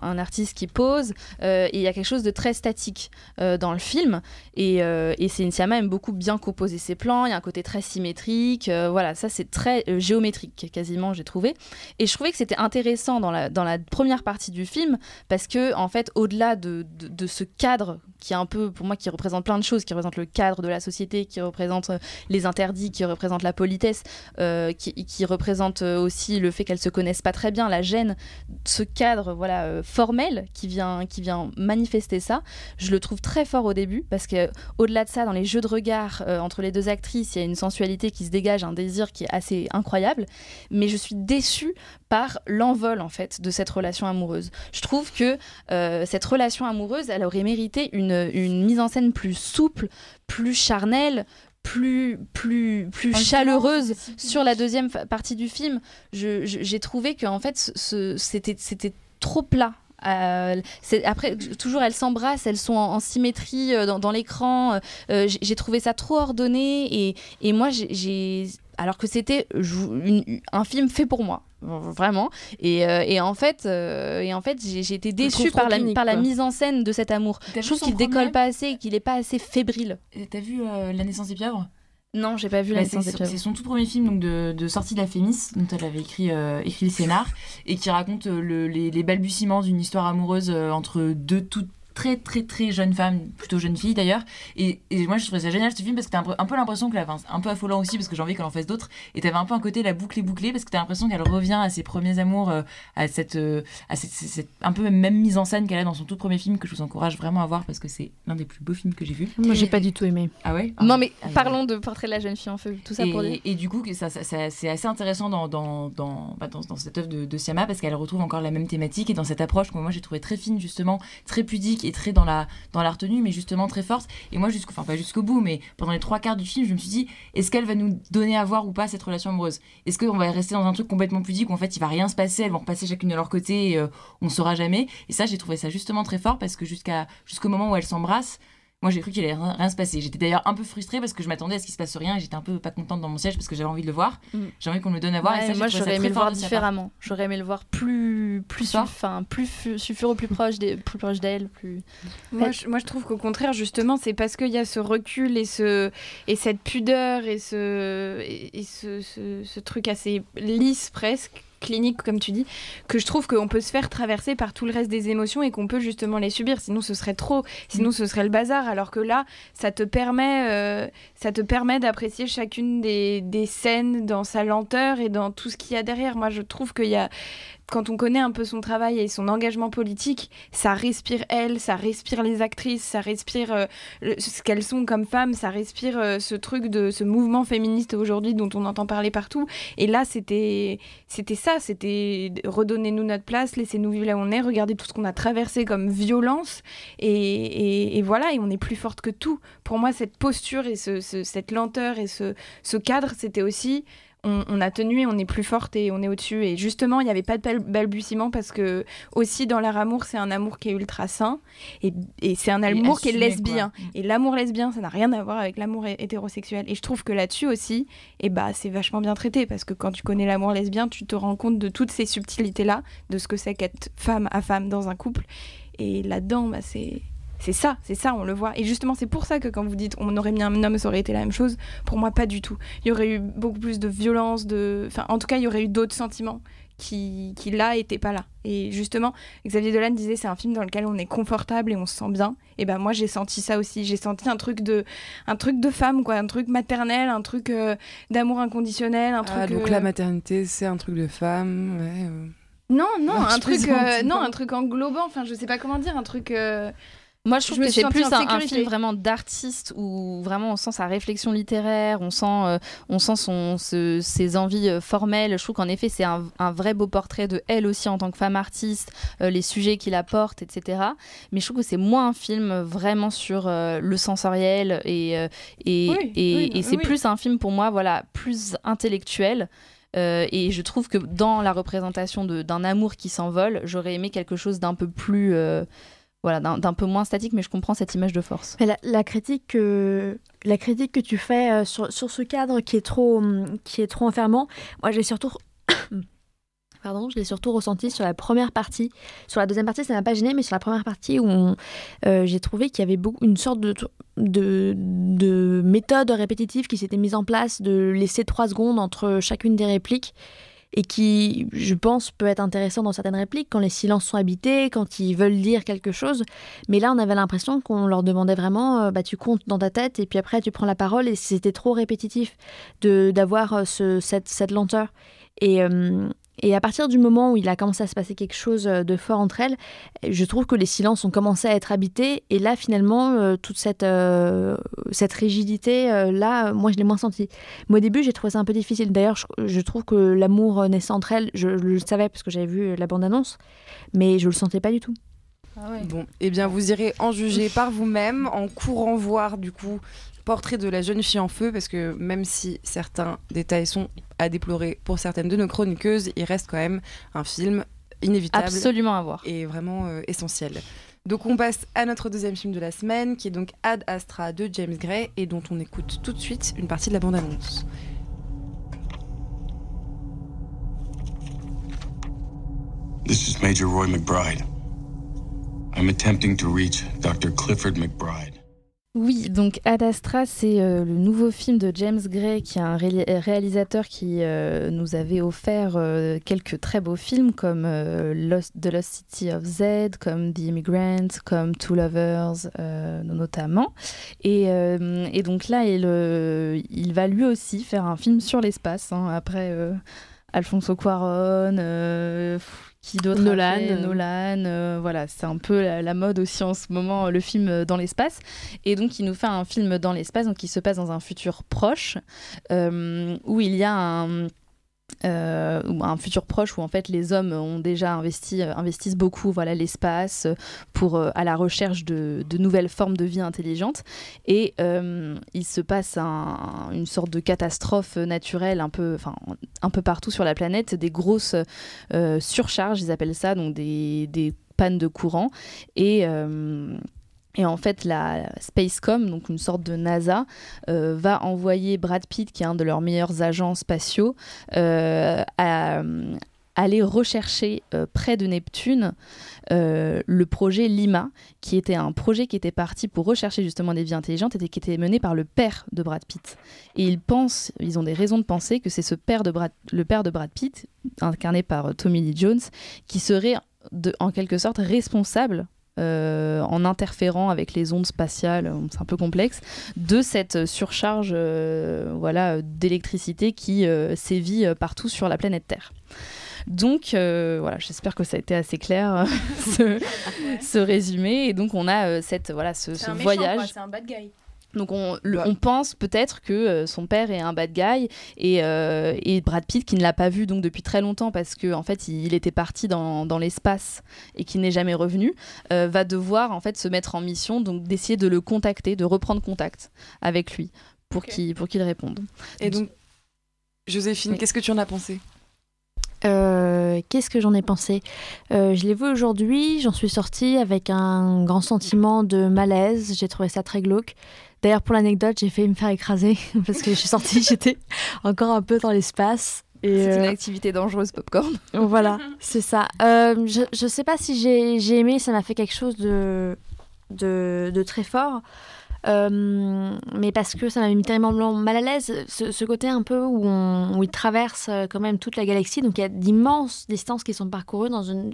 un artiste qui pose, euh, et il y a quelque chose de très statique dans le film. Et, et Sciamma aime beaucoup bien composer ses plans, il y a un côté très symétrique, voilà, ça c'est très géométrique quasiment, j'ai trouvé. Et je trouvais que c'était intéressant dans la, première partie du film, parce que en fait, au-delà de, ce cadre qui est un peu, pour moi, qui représente plein de choses, qui représente le cadre de la société, qui représente les interdits, qui représente la politesse, euh, qui, représente euh, aussi le fait qu'elles se connaissent pas très bien, la gêne, ce cadre voilà euh, formel qui vient qui vient manifester ça. Je le trouve très fort au début parce que au-delà de ça, dans les jeux de regard entre les deux actrices, il y a une sensualité qui se dégage, un désir qui est assez incroyable. Mais je suis déçue par l'envol en fait de cette relation amoureuse. Je trouve que cette relation amoureuse, elle aurait mérité une, une mise en scène plus souple, plus charnelle, plus plus plus chaleureuse sur la deuxième partie du film. Je- je- J'ai trouvé que en fait c'était c'était trop plat. Euh, après, toujours elles s'embrassent, elles sont en, en symétrie euh, dans, dans l'écran. Euh, j'ai trouvé ça trop ordonné et, et moi j'ai alors que c'était un film fait pour moi vraiment et, euh, et en fait euh, et en fait j'ai été déçue par la, clinique, par la quoi. mise en scène de cet amour je trouve qu'il décolle pas assez qu'il est pas assez fébrile T'as vu euh, La naissance des pieuvres? Non j'ai pas vu Bah, la c'est naissance des pieuvres. c'est son tout premier film donc de, de sortie de la Fémis, dont elle avait écrit, écrit le scénar, et qui raconte le- les, les balbutiements d'une histoire amoureuse entre deux toutes très très très jeunes femmes, plutôt jeunes filles d'ailleurs. Et, et moi je trouvais ça génial ce film parce que t'as un, un peu l'impression que la, un peu affolant aussi parce que j'ai envie qu'elle en fasse d'autres. Et t'avais un peu un côté la boucle est bouclée parce que t'as l'impression qu'elle revient à ses premiers amours, euh, à cette, euh, à cette, cette- cette un peu même mise en scène qu'elle a dans son tout premier film que je vous encourage vraiment à voir parce que c'est l'un des plus beaux films que j'ai vu. Moi, j'ai pas du tout aimé. Ah ouais? Non mais Ah, parlons de Portrait de la jeune fille en feu tout ça et, pour dire et du coup, ça, ça- ça- c'est assez intéressant dans, dans, dans, bah, dans, dans cette œuvre de, de Siama parce qu'elle retrouve encore la même thématique et dans cette approche que moi j'ai trouvé très fine, justement, très pudique très dans la, dans la retenue, mais justement très forte. Et moi, jusqu'au, pas jusqu'au bout, mais pendant les trois quarts du film, je me suis dit, est-ce qu'elle va nous donner à voir ou pas cette relation amoureuse? Est-ce qu'on va rester dans un truc complètement pudique où en fait il va rien se passer, elles vont repasser chacune de leur côté et euh, on saura jamais? Et ça, j'ai trouvé ça justement très fort parce que jusqu'à, jusqu'au moment où elles s'embrassent, moi, j'ai cru qu'il allait rien, se passer. J'étais d'ailleurs un peu frustrée parce que je m'attendais à ce qu'il se passe rien et j'étais un peu pas contente dans mon siège parce que j'avais envie de le voir. Mm. J'ai envie qu'on me le donne à voir. Ouais, et ça, moi j'aurais aimé le voir différemment j'aurais aimé le voir plus plus fort enfin plus fu- sulfureux plus proche des plus proche d'elle plus Moi, je, moi, je trouve qu'au contraire, justement, c'est parce qu'il y a ce recul et, ce, et cette pudeur et ce, et, et ce, ce- ce truc assez lisse presque clinique comme tu dis que je trouve qu'on peut se faire traverser par tout le reste des émotions et qu'on peut justement les subir. Sinon ce serait trop. Sinon ce serait le bazar. Alors que là ça te permet euh, ça te permet d'apprécier chacune des, des scènes dans sa lenteur et dans tout ce qu'il y a derrière. Moi je trouve qu'il y a quand on connaît un peu son travail et son engagement politique, ça respire elle, ça respire les actrices, ça respire euh, ce qu'elles sont comme femmes, ça respire euh, ce truc de ce mouvement féministe aujourd'hui dont on entend parler partout. Et là, c'était c'était ça, c'était redonnez-nous notre place, laissez-nous vivre là où on est, regardez tout ce qu'on a traversé comme violence, et, et- voilà, et on est plus forte que tout. Pour moi, cette posture et ce- ce- cette lenteur et ce cadre, c'était aussi on, on a tenu et on est plus forte et on est au-dessus. Et justement, il n'y avait pas de bal- balbutiement parce que aussi dans leur amour, c'est un amour qui est ultra sain et, et c'est un amour qui est lesbien. quoi. Mm. Et l'amour lesbien, ça n'a rien à voir avec l'amour hé- hétérosexuel. Et je trouve que là-dessus aussi, et bah, c'est vachement bien traité parce que quand tu connais l'amour lesbien, tu te rends compte de toutes ces subtilités-là, de ce que c'est qu'être femme à femme dans un couple. Et là-dedans, bah, c'est. C'est ça, c'est ça, on le voit. Et justement, c'est pour ça que quand vous dites on aurait mis un homme, ça aurait été la même chose, pour moi, pas du tout. Il y aurait eu beaucoup plus de violence, de... Enfin, en tout cas, il y aurait eu d'autres sentiments qui, qui là, étaient pas là. Et justement, Xavier Dolan disait c'est un film dans lequel on est confortable et on se sent bien. Et ben moi, j'ai senti ça aussi. J'ai senti un truc de, un truc de femme, quoi. Un truc maternel, un truc euh, d'amour inconditionnel, un truc... Ah, donc euh, la maternité, c'est un truc de femme. Ouais, euh. Non, non, Non, un truc, euh, non, non. un truc englobant. Enfin, je sais pas comment dire, un truc... euh, Moi, je trouve Je que c'est plus un, film vraiment d'artiste où vraiment on sent sa réflexion littéraire, on sent, euh, on sent son, ce- ses envies euh, formelles. Je trouve qu'en effet, c'est un, un vrai beau portrait de elle aussi en tant que femme artiste, euh, les sujets qu'il apporte, etc. Mais je trouve que c'est moins un film vraiment sur euh, le sensoriel et, et, Oui, et, oui, et c'est oui. plus un film pour moi, voilà, plus intellectuel. Euh, et je trouve que dans la représentation d'un amour qui s'envole, j'aurais aimé quelque chose d'un peu plus, euh, voilà, d'un peu moins statique, mais je comprends cette image de force. La, la critique que la critique que tu fais euh, sur, sur ce cadre qui est trop hum, qui est trop enfermant, moi j'ai surtout Pardon, je l'ai surtout ressenti sur la première partie. Sur la deuxième partie, ça m'a pas gêné, mais sur la première partie où euh, j'ai trouvé qu'il y avait beaucoup, une sorte de, de, de méthode répétitive qui s'était mise en place, de laisser trois secondes entre chacune des répliques, et qui, je pense, peut être intéressant dans certaines répliques, quand les silences sont habités, quand ils veulent dire quelque chose. Mais là, on avait l'impression qu'on leur demandait vraiment, euh, bah, tu comptes dans ta tête, et puis après, tu prends la parole, et c'était trop répétitif de d'avoir euh, ce, cette, cette lenteur. Et, euh, et à partir du moment où il a commencé à se passer quelque chose de fort entre elles, je trouve que les silences ont commencé à être habités. Et là, finalement, euh, toute cette, euh, cette rigidité, euh, là, moi, je l'ai moins senti. Mais au début, j'ai trouvé ça un peu difficile. D'ailleurs, je, je trouve que l'amour euh, naissant entre elles, je, le savais parce que j'avais vu la bande-annonce, mais je le sentais pas du tout. Bon, eh bien, vous irez en juger par vous-même en courant voir du coup Portrait de la jeune fille en feu, parce que même si certains détails sont à déplorer pour certaines de nos chroniqueuses, il reste quand même un film inévitable Absolument à voir. et vraiment euh, essentiel. Donc on passe à notre deuxième film de la semaine, qui est donc Ad Astra de James Gray, et dont on écoute tout de suite une partie de la bande-annonce. This is Major Roy McBride. I'm attempting to reach Dr. Clifford McBride. Oui, donc Ad Astra, c'est euh, le nouveau film de James Gray, qui est un ré- réalisateur qui euh, nous avait offert euh, quelques très beaux films comme Lost, The Lost City of Z, comme The Immigrant, comme Two Lovers notamment. Et, donc là, il, va lui aussi faire un film sur l'espace, hein, après Alfonso Cuaron, qui d'autre a Nolan. fait Nolan, euh, voilà, c'est un peu la, la mode aussi en ce moment, le film euh, dans l'espace. Et donc, il nous fait un film dans l'espace, donc qui se passe dans un futur proche, euh, où il y a un. Euh, ou un futur proche où en fait les hommes ont déjà investi euh, investissent beaucoup voilà l'espace euh, pour à la recherche de, nouvelles formes de vie intelligentes. Et il se passe un- une sorte de catastrophe naturelle un peu enfin un peu partout sur la planète. Des grosses surcharges ils appellent ça donc des, des pannes de courant. Et et en fait, la Spacecom, donc une sorte de NASA, euh, va envoyer Brad Pitt, qui est un de leurs meilleurs agents spatiaux, euh, à euh, aller rechercher près de Neptune le projet Lima, qui était un projet qui était parti pour rechercher justement des vies intelligentes et qui était mené par le père de Brad Pitt. Et ils pensent, ils ont des raisons de penser que c'est ce père de Brad, le père de Brad Pitt, incarné par Tommy Lee Jones, qui serait en quelque sorte responsable euh, en interférant avec les ondes spatiales, euh, c'est un peu complexe, de cette surcharge euh, voilà, d'électricité qui sévit partout sur la planète Terre. Donc euh, voilà, j'espère que ça a été assez clair ce, ce résumé. Et donc on a euh, cette voilà ce, ce voyage. C'est un bad guy. Donc on, le- Bah. on pense peut-être que euh, son père est un bad guy et, euh, et Brad Pitt qui ne l'a pas vu donc depuis très longtemps parce que en fait il, il était parti dans, dans l'espace et qu'il n'est jamais revenu euh, va devoir en fait se mettre en mission donc d'essayer de le contacter, de reprendre contact avec lui pour qu'il pour qu'il réponde. Et donc, Joséphine, Oui. qu'est-ce que tu en as pensé? Euh, Qu'est-ce que j'en ai pensé? Euh, Je l'ai vu aujourd'hui, j'en suis sortie avec un grand sentiment de malaise. J'ai trouvé ça très glauque. D'ailleurs, pour l'anecdote, j'ai failli me faire écraser parce que je suis sortie, j'étais encore un peu dans l'espace. C'est une euh, activité dangereuse popcorn. voilà, c'est ça. Euh, je, je sais pas si j'ai aimé, ça m'a fait quelque chose de, de, de très fort. Euh, mais parce que ça m'a mis tellement mal à l'aise, ce, côté un peu où, on, où il traverse euh, quand même toute la galaxie. Donc il y a d'immenses distances qui sont parcourues dans une,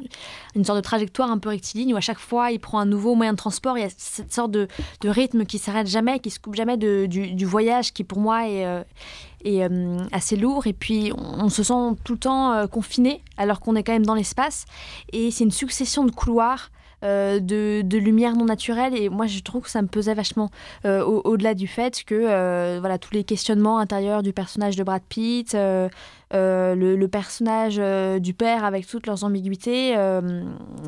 sorte de trajectoire un peu rectiligne où à chaque fois il prend un nouveau moyen de transport. Il y a cette sorte de, rythme qui s'arrête jamais, qui se coupe jamais du, voyage qui pour moi est, euh, assez lourd. Et puis on, se sent tout le temps confiné alors qu'on est quand même dans l'espace. Et c'est une succession de couloirs euh, de, de lumière non naturelle. Et moi, je trouve que ça me pesait vachement euh, au- au-delà du fait que euh, voilà, tous les questionnements intérieurs du personnage de Brad Pitt, le, personnage du père avec toutes leurs ambiguïtés,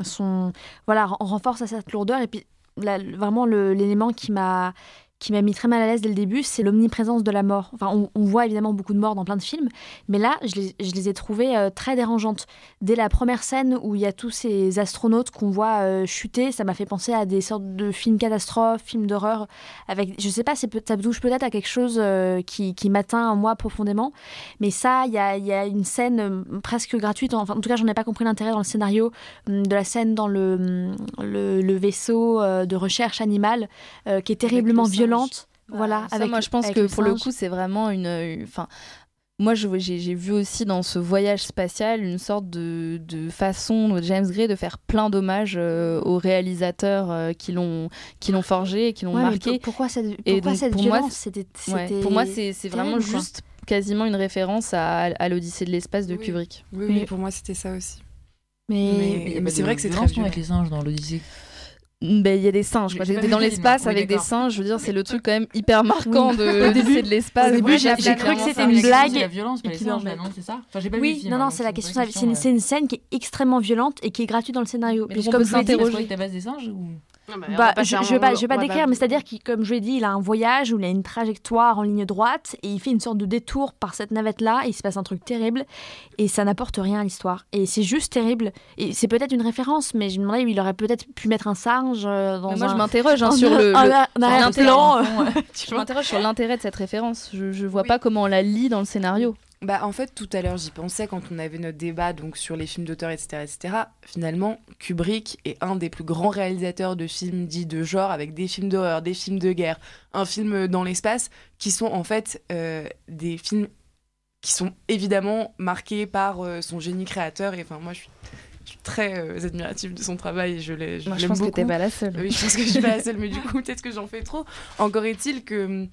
sont, voilà, ren- renforcent à cette lourdeur. Et puis, la- vraiment, l'élément qui m'a qui m'a mis très mal à l'aise dès le début, c'est l'omniprésence de la mort. Enfin, on, on voit évidemment beaucoup de morts dans plein de films, mais là, je les, je les ai trouvées euh, très dérangeantes. Dès la première scène où il y a tous ces astronautes qu'on voit euh, chuter, ça m'a fait penser à des sortes de films catastrophes, films d'horreur. Avec, je sais pas, ça touche peut-être à quelque chose euh, qui, qui m'atteint moi profondément, mais ça, il y a, il y a une scène presque gratuite. Enfin, en tout cas, j'en ai pas compris l'intérêt dans le scénario hum, de la scène dans le, hum, le, le vaisseau de recherche animale qui est terriblement le singe. Violente. Voilà, ça, avec moi je pense avec que le pour le coup c'est vraiment une une- enfin moi j'ai vu aussi dans ce voyage spatial une sorte de, de façon de James Gray de faire plein d'hommages euh, aux réalisateurs euh, qui l'ont qui l'ont forgé et qui l'ont Ouais, marqué pour- pourquoi cette, Et pourquoi donc, cette pour moi, violence Ouais, c'était pour moi c'est vraiment juste quasiment une référence à, à l'Odyssée de l'espace de Oui. Kubrick Oui, oui, pour moi, c'était ça aussi. Mais, Mais, mais c'est vrai que c'est très violent. avec les singes dans l'Odyssée. Ben, il y a des singes. J'étais dans l'espace oui, avec des singes. Je veux dire, c'est le truc quand même hyper marquant Oui. de début- de l'espace. au début, j'ai- cru que c'était une blague C'est la violence, les singes, non, c'est ça Enfin, j'ai pas vu le Oui, film. non, c'est la une question. C'est une, scène qui est extrêmement violente et qui est gratuite dans le scénario. Mais Puis donc, comme on peut s'interroger. des singes ou bah, je, je vais pas, je vais pas décrire, mais c'est-à-dire qu'il, comme je l'ai dit, il a un voyage où il a une trajectoire en ligne droite et il fait une sorte de détour par cette navette-là et il se passe un truc terrible et ça n'apporte rien à l'histoire. Et c'est juste terrible. Et c'est peut-être une référence, mais je me demandais, il aurait peut-être pu mettre un singe euh, dans Mais moi, un... je m'interroge hein, sur le. l'intérêt. Je m'interroge sur l'intérêt de cette référence. Je, je vois pas comment on la lit dans le scénario. Bah, en fait, tout à l'heure, j'y pensais quand on avait notre débat donc, sur les films d'auteur, etc., etc. Finalement, Kubrick est un des plus grands réalisateurs de films dits de genre, avec des films d'horreur, des films de guerre, un film dans l'espace, qui sont en fait euh, des films qui sont évidemment marqués par euh, son génie créateur. Et enfin, moi, je suis, je suis très euh, admirative de son travail. Je l'ai- je Moi, je pense que beaucoup. t'es pas la seule. Oui, je pense que je suis pas la seule, mais du coup, peut-être que j'en fais trop. Encore est-il que euh,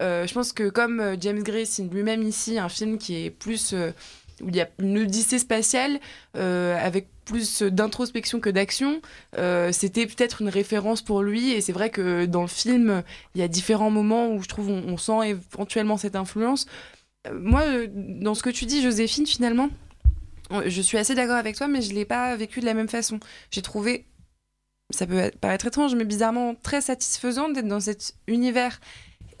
je pense que comme euh, James Gray signe lui-même ici un film qui est plus euh, où il y a une odyssée spatiale euh, avec plus d'introspection que d'action, euh, c'était peut-être une référence pour lui. Et c'est vrai que dans le film, il y a différents moments où je trouve on, sent éventuellement cette influence. Euh, moi, euh, dans ce que tu dis, Joséphine, finalement, euh, je suis assez d'accord avec toi, mais je l'ai pas vécu de la même façon. J'ai trouvé ça peut paraître étrange, mais bizarrement très satisfaisant d'être dans cet univers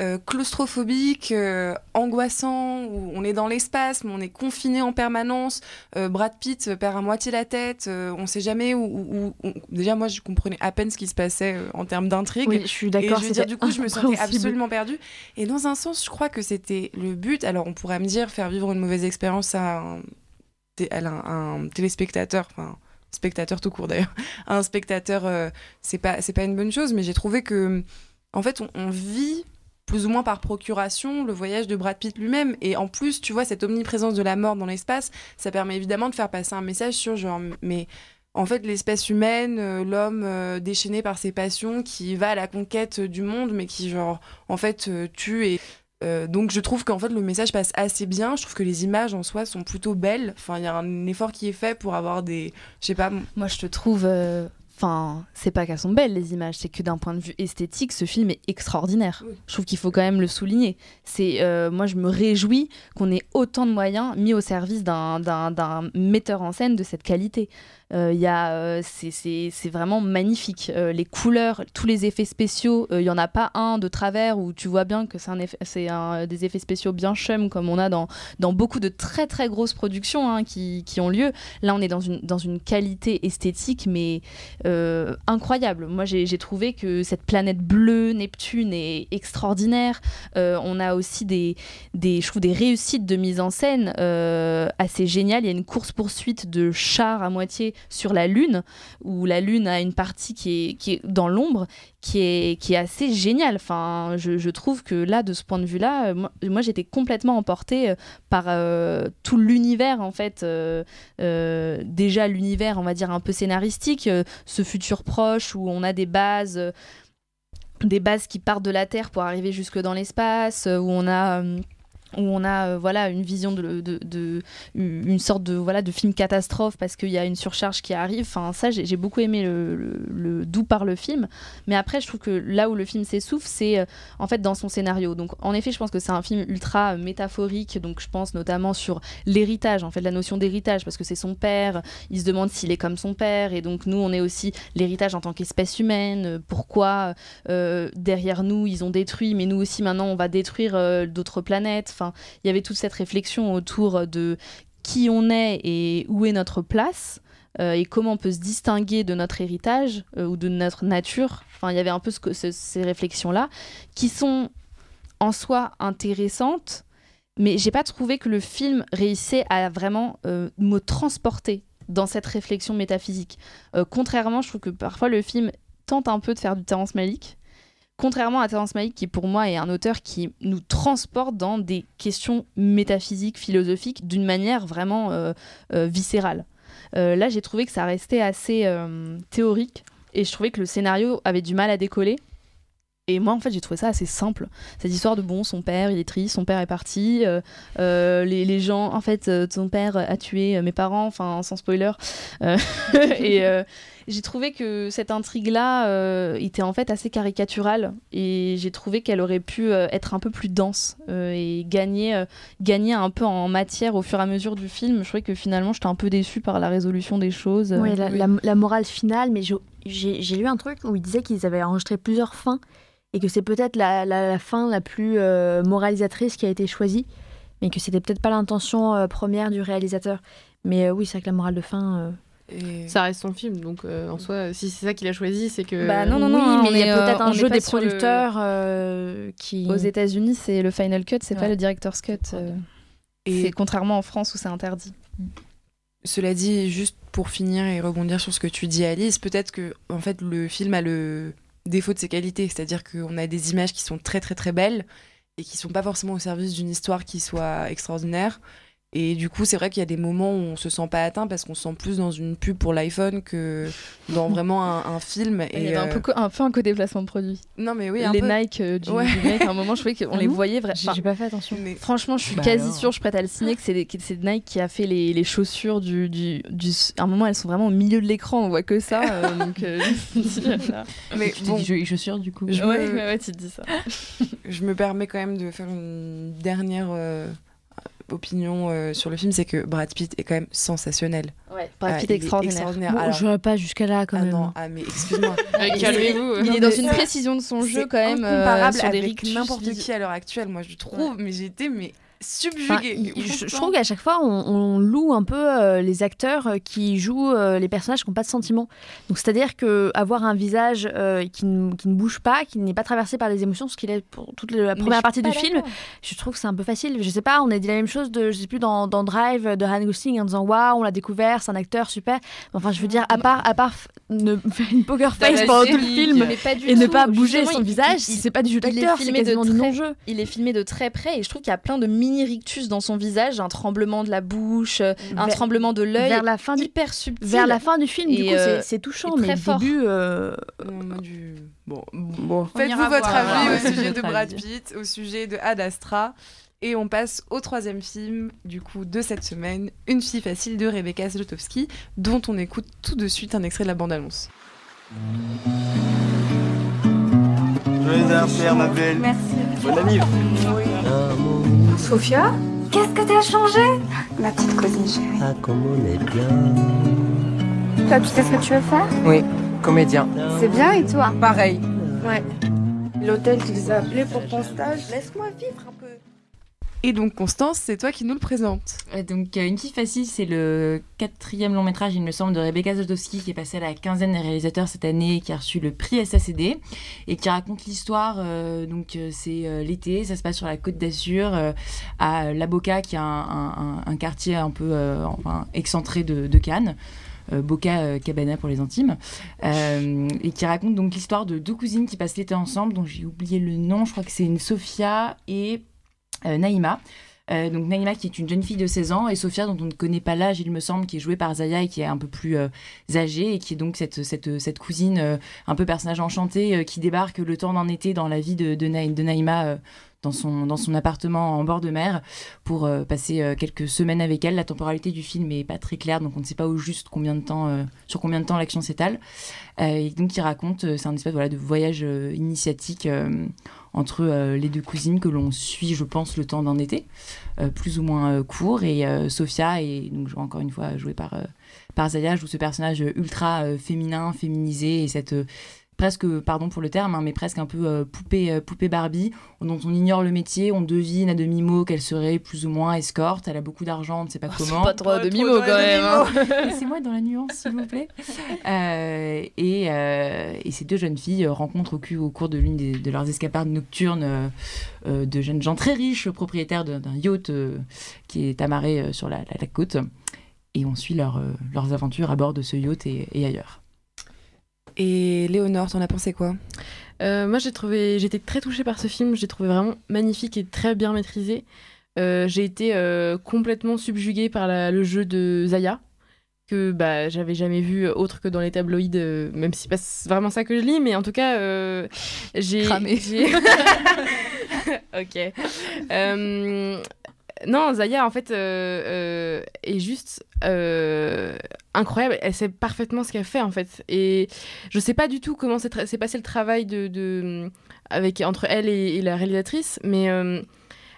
euh, claustrophobique, euh, angoissant, où on est dans l'espace, mais on est confiné en permanence. Euh, Brad Pitt perd à moitié la tête, euh, on sait jamais où, où- où- où- Déjà, moi, je comprenais à peine ce qui se passait en termes d'intrigue. Oui, je suis Et d'accord. je veux dire, du coup, je me sentais absolument perdue. Et dans un sens, je crois que c'était le but. Alors, on pourrait me dire, faire vivre une mauvaise expérience à un, té- à un- un téléspectateur, enfin, spectateur tout court d'ailleurs, à un spectateur, c'est pas, c'est pas une bonne chose, mais j'ai trouvé que, en fait, on, on vit plus ou moins par procuration le voyage de Brad Pitt lui-même. Et en plus, tu vois, cette omniprésence de la mort dans l'espace, ça permet évidemment de faire passer un message sur genre, mais en fait, l'espèce humaine, euh, l'homme euh, déchaîné par ses passions, qui va à la conquête du monde, mais qui, genre, en fait, euh, tue et. euh, donc je trouve qu'en fait le message passe assez bien. Je trouve que les images en soi sont plutôt belles. Enfin, il y a un effort qui est fait pour avoir des, je sais pas, Moi, je te trouve. euh, Enfin, c'est pas qu'elles sont belles les images, c'est que d'un point de vue esthétique, ce film est extraordinaire. Oui. Je trouve qu'il faut quand même le souligner. C'est, euh, moi, je me réjouis qu'on ait autant de moyens mis au service d'un, d'un, d'un metteur en scène de cette qualité. Euh, y a, euh, c'est, vraiment magnifique. Euh, les couleurs, tous les effets spéciaux, il y en a pas un de travers où tu vois bien que c'est, un c'est des effets spéciaux bien chum comme on a dans, dans beaucoup de très très grosses productions hein, qui, qui ont lieu. Là, on est dans une, dans une qualité esthétique, mais incroyable. Moi, j'ai trouvé que cette planète bleue, Neptune, est extraordinaire. On a aussi des, des, je trouve, des réussites de mise en scène assez géniales. Il y a une course-poursuite de chars à moitié sur la Lune, où la Lune a une partie qui est, dans l'ombre, qui est, qui est assez géniale. Enfin, je, trouve que là, de ce point de vue-là, euh, moi, j'étais complètement emportée euh, par euh, tout l'univers, en fait. déjà, l'univers, on va dire, un peu scénaristique, ce futur proche où on a des bases. des bases qui partent de la Terre pour arriver jusque dans l'espace, où on a où on a euh, voilà une vision de, de, une sorte de voilà de film catastrophe parce qu'il y a une surcharge qui arrive. Enfin ça j'ai beaucoup aimé le, le, le d'où par le film. Mais après je trouve que là où le film s'essouffle c'est euh, en fait dans son scénario. Donc en effet je pense que c'est un film ultra euh, métaphorique. Donc je pense notamment sur l'héritage en fait la notion d'héritage parce que c'est son père. Il se demande s'il est comme son père et donc nous on est aussi l'héritage en tant qu'espèce humaine. Pourquoi derrière nous ils ont détruit mais nous aussi maintenant on va détruire d'autres planètes. Il y avait toute cette réflexion autour de qui on est et où est notre place euh, et comment on peut se distinguer de notre héritage euh, ou de notre nature. Enfin, il y avait un peu ces réflexions-là qui sont en soi intéressantes, mais j'ai pas trouvé que le film réussissait à vraiment euh, me transporter dans cette réflexion métaphysique. Contrairement, je trouve que parfois le film tente un peu de faire du Terrence Malick. Contrairement à Terrence Malick, qui pour moi est un auteur qui nous transporte dans des questions métaphysiques, philosophiques, d'une manière vraiment euh, euh, viscérale. Euh, là, j'ai trouvé que ça restait assez théorique et je trouvais que le scénario avait du mal à décoller. Et moi, en fait, j'ai trouvé ça assez simple. Cette histoire de bon, son père, il est triste, son père est parti, les, gens, en fait, euh, ton père a tué mes parents, enfin, sans spoiler. Et j'ai trouvé que cette intrigue-là euh, était en fait assez caricaturale et j'ai trouvé qu'elle aurait pu euh, être un peu plus dense euh, et gagner, euh, gagner un peu en matière au fur et à mesure du film. Je trouvais que finalement, j'étais un peu déçue par la résolution des choses. Ouais, la, la- la morale finale, mais j'ai lu un truc où il disait qu'ils avaient enregistré plusieurs fins et que c'est peut-être la, la- la fin la plus euh, moralisatrice qui a été choisie, mais que c'était peut-être pas l'intention euh, première du réalisateur. Mais euh, oui, c'est vrai que la morale de fin. Et- Ça reste son film, donc euh, en soi, si c'est ça qu'il a choisi, c'est que. Bah non, non, non, oui, mais il y a euh, peut-être un jeu des le- producteurs euh, qui. Aux États-Unis, c'est le final cut, c'est pas le director's cut. euh, Et- C'est contrairement en France où c'est interdit. Cela dit, juste pour finir et rebondir sur ce que tu dis, Alice, peut-être que en fait le film a le défaut de ses qualités, c'est-à-dire qu'on a des images qui sont très très très belles et qui sont pas forcément au service d'une histoire qui soit extraordinaire. Et du coup, c'est vrai qu'il y a des moments où on se sent pas atteint parce qu'on se sent plus dans une pub pour l'iPhone que dans vraiment un, un film. Et Il y avait un euh, peu, co- un peu un côté placement de produit. Non, mais oui, un les peu. Nike euh, du, Ouais. du mec, à un moment, je trouvais qu'on Ah les voyait vraiment. J'ai pas fait attention. Mais- Franchement, je suis Bah quasi alors. sûre, je suis prête à le signer, que c'est Nike qui a fait les, les chaussures du, du, du- À un moment, elles sont vraiment au milieu de l'écran, on voit que ça. euh, donc, euh, dis, mais Tu bon, jolies chaussures du coup. Je ouais, me- ouais, ouais, tu te dis ça. je me permets quand même de faire une dernière euh, opinion euh, sur le film, c'est que Brad Pitt est quand même sensationnel. Ouais, Ah, Brad Pitt est extraordinaire. extraordinaire. Bon, Alors- je pas jusqu'à là quand ah même. non, ah mais excuse-moi. Euh, Calmez-vous. Il Non, est dans une précision de son jeu quand même. euh, incomparable sur des avec n'importe qui à l'heure actuelle, moi je trouve, mais j'étais mais Enfin, il- je, je trouve qu'à chaque fois, on, on loue un peu euh, les acteurs euh, qui jouent euh, les personnages qui n'ont pas de sentiments. Donc, c'est-à-dire que avoir un visage euh, qui, ne, qui ne bouge pas, qui n'est pas traversé par des émotions, ce qu'il est pour toute la première partie du film, je trouve que c'est un peu facile. Je sais pas, on a dit la même chose de, je sais plus, dans, dans Drive de Ryan Gosling en disant waouh, on l'a découvert, c'est un acteur super. Enfin, je veux dire, à part, à part f- ne faire une poker face pendant tout le film et ne pas bouger Justement, son il- visage, c'est pas du jeu d'acteur, c'est quasiment du non-jeu. Il est filmé de très près et je trouve qu'il y a plein de mini rictus dans son visage, un tremblement de la bouche, euh, un Vers- tremblement de l'œil, Vers la fin du hyper subtil. vers la fin du film, du coup, euh, c'est- touchant, mais très le fort. début, euh, Non, moi, du- Bon, bon. On faites-vous votre voir, avis ouais, au sujet de Brad. Pitt, au sujet de Ad Astra. Et on passe au troisième film, du coup, de cette semaine, Une fille facile de Rebecca Zlotowski, dont on écoute tout de suite un extrait de la bande-annonce. Joyeux anniversaire, ma belle. Merci. Bonne année. Sophia Qu'est-ce que t'as changé? Ma petite cousine chérie. Ah, comme on est bien. Toi, tu sais ce que tu veux faire? Oui, comédien. C'est bien et toi? Pareil. Ouais. L'hôtel qui vous a appelé pour ton stage? Laisse-moi vivre un peu. Et donc, Constance, c'est toi qui nous le présente. Donc, euh, Une fille facile, c'est le quatrième long métrage, il me semble, de Rebecca Zlotowski, qui est passé à la quinzaine des réalisateurs cette année, qui a reçu le prix SACD, et qui raconte l'histoire. euh, donc, euh, c'est l'été, ça se passe sur la côte d'Azur, à La Boca, qui est un, quartier un peu excentré de, Cannes. Boca Cabana pour les intimes, et qui raconte donc l'histoire de deux cousines qui passent l'été ensemble, dont j'ai oublié le nom, je crois que c'est une Sophia et Naïma. Euh, donc Naïma qui est une jeune fille de 16 ans et Sophia dont on ne connaît pas l'âge il me semble qui est jouée par Zaya et qui est un peu plus euh, âgée et qui est donc cette, cette, cette cousine euh, un peu personnage enchanté euh, qui débarque le temps d'un été dans la vie de, de, Naï- de Naïma euh, dans son, dans son appartement en bord de mer pour euh, passer euh, quelques semaines avec elle. La temporalité du film est pas très claire donc on ne sait pas au juste combien de temps, euh, sur combien de temps l'action s'étale. Euh, et donc il raconte, euh, c'est un espèce voilà, de voyage euh, initiatique euh, entre euh, les deux cousines que l'on suit, je pense, le temps d'un été, euh, plus ou moins euh, court. Et Sophia, et donc encore une fois jouée par, par Zaya, joue ce personnage ultra féminin, féminisé, et cette presque, pardon pour le terme, hein, mais presque un peu euh, poupée, euh, poupée Barbie, dont on ignore le métier, on devine à demi-mot qu'elle serait plus ou moins escorte, elle a beaucoup d'argent, on ne sait pas comment. pas trop à demi-mot, quand même, hein. Laissez-moi être dans la nuance, s'il vous plaît. Euh, et, euh, et ces deux jeunes filles rencontrent au, cul- au cours de l'une des- de leurs escapades nocturnes euh, euh, de jeunes gens très riches, propriétaires d'un yacht euh, qui est amarré euh, sur la, la- la côte. Et on suit leur, euh, leurs aventures à bord de ce yacht et, et ailleurs. Et Léonore, t'en as pensé quoi? Euh, moi, j'ai trouvé, j'étais très touchée par ce film. J'ai trouvé vraiment magnifique et très bien maîtrisé. Euh, j'ai été euh, complètement subjuguée par la- le jeu de Zaya que bah j'avais jamais vu autre que dans les tabloïds, même si c'est pas vraiment ça que je lis, mais en tout cas j'ai Cramé. j'ai- ok. Non, Zaya, en fait, euh, euh, est juste euh, incroyable. Elle sait parfaitement ce qu'elle fait, en fait. Et je sais pas du tout comment s'est passé le travail de, avec, entre elle et, et la réalisatrice, mais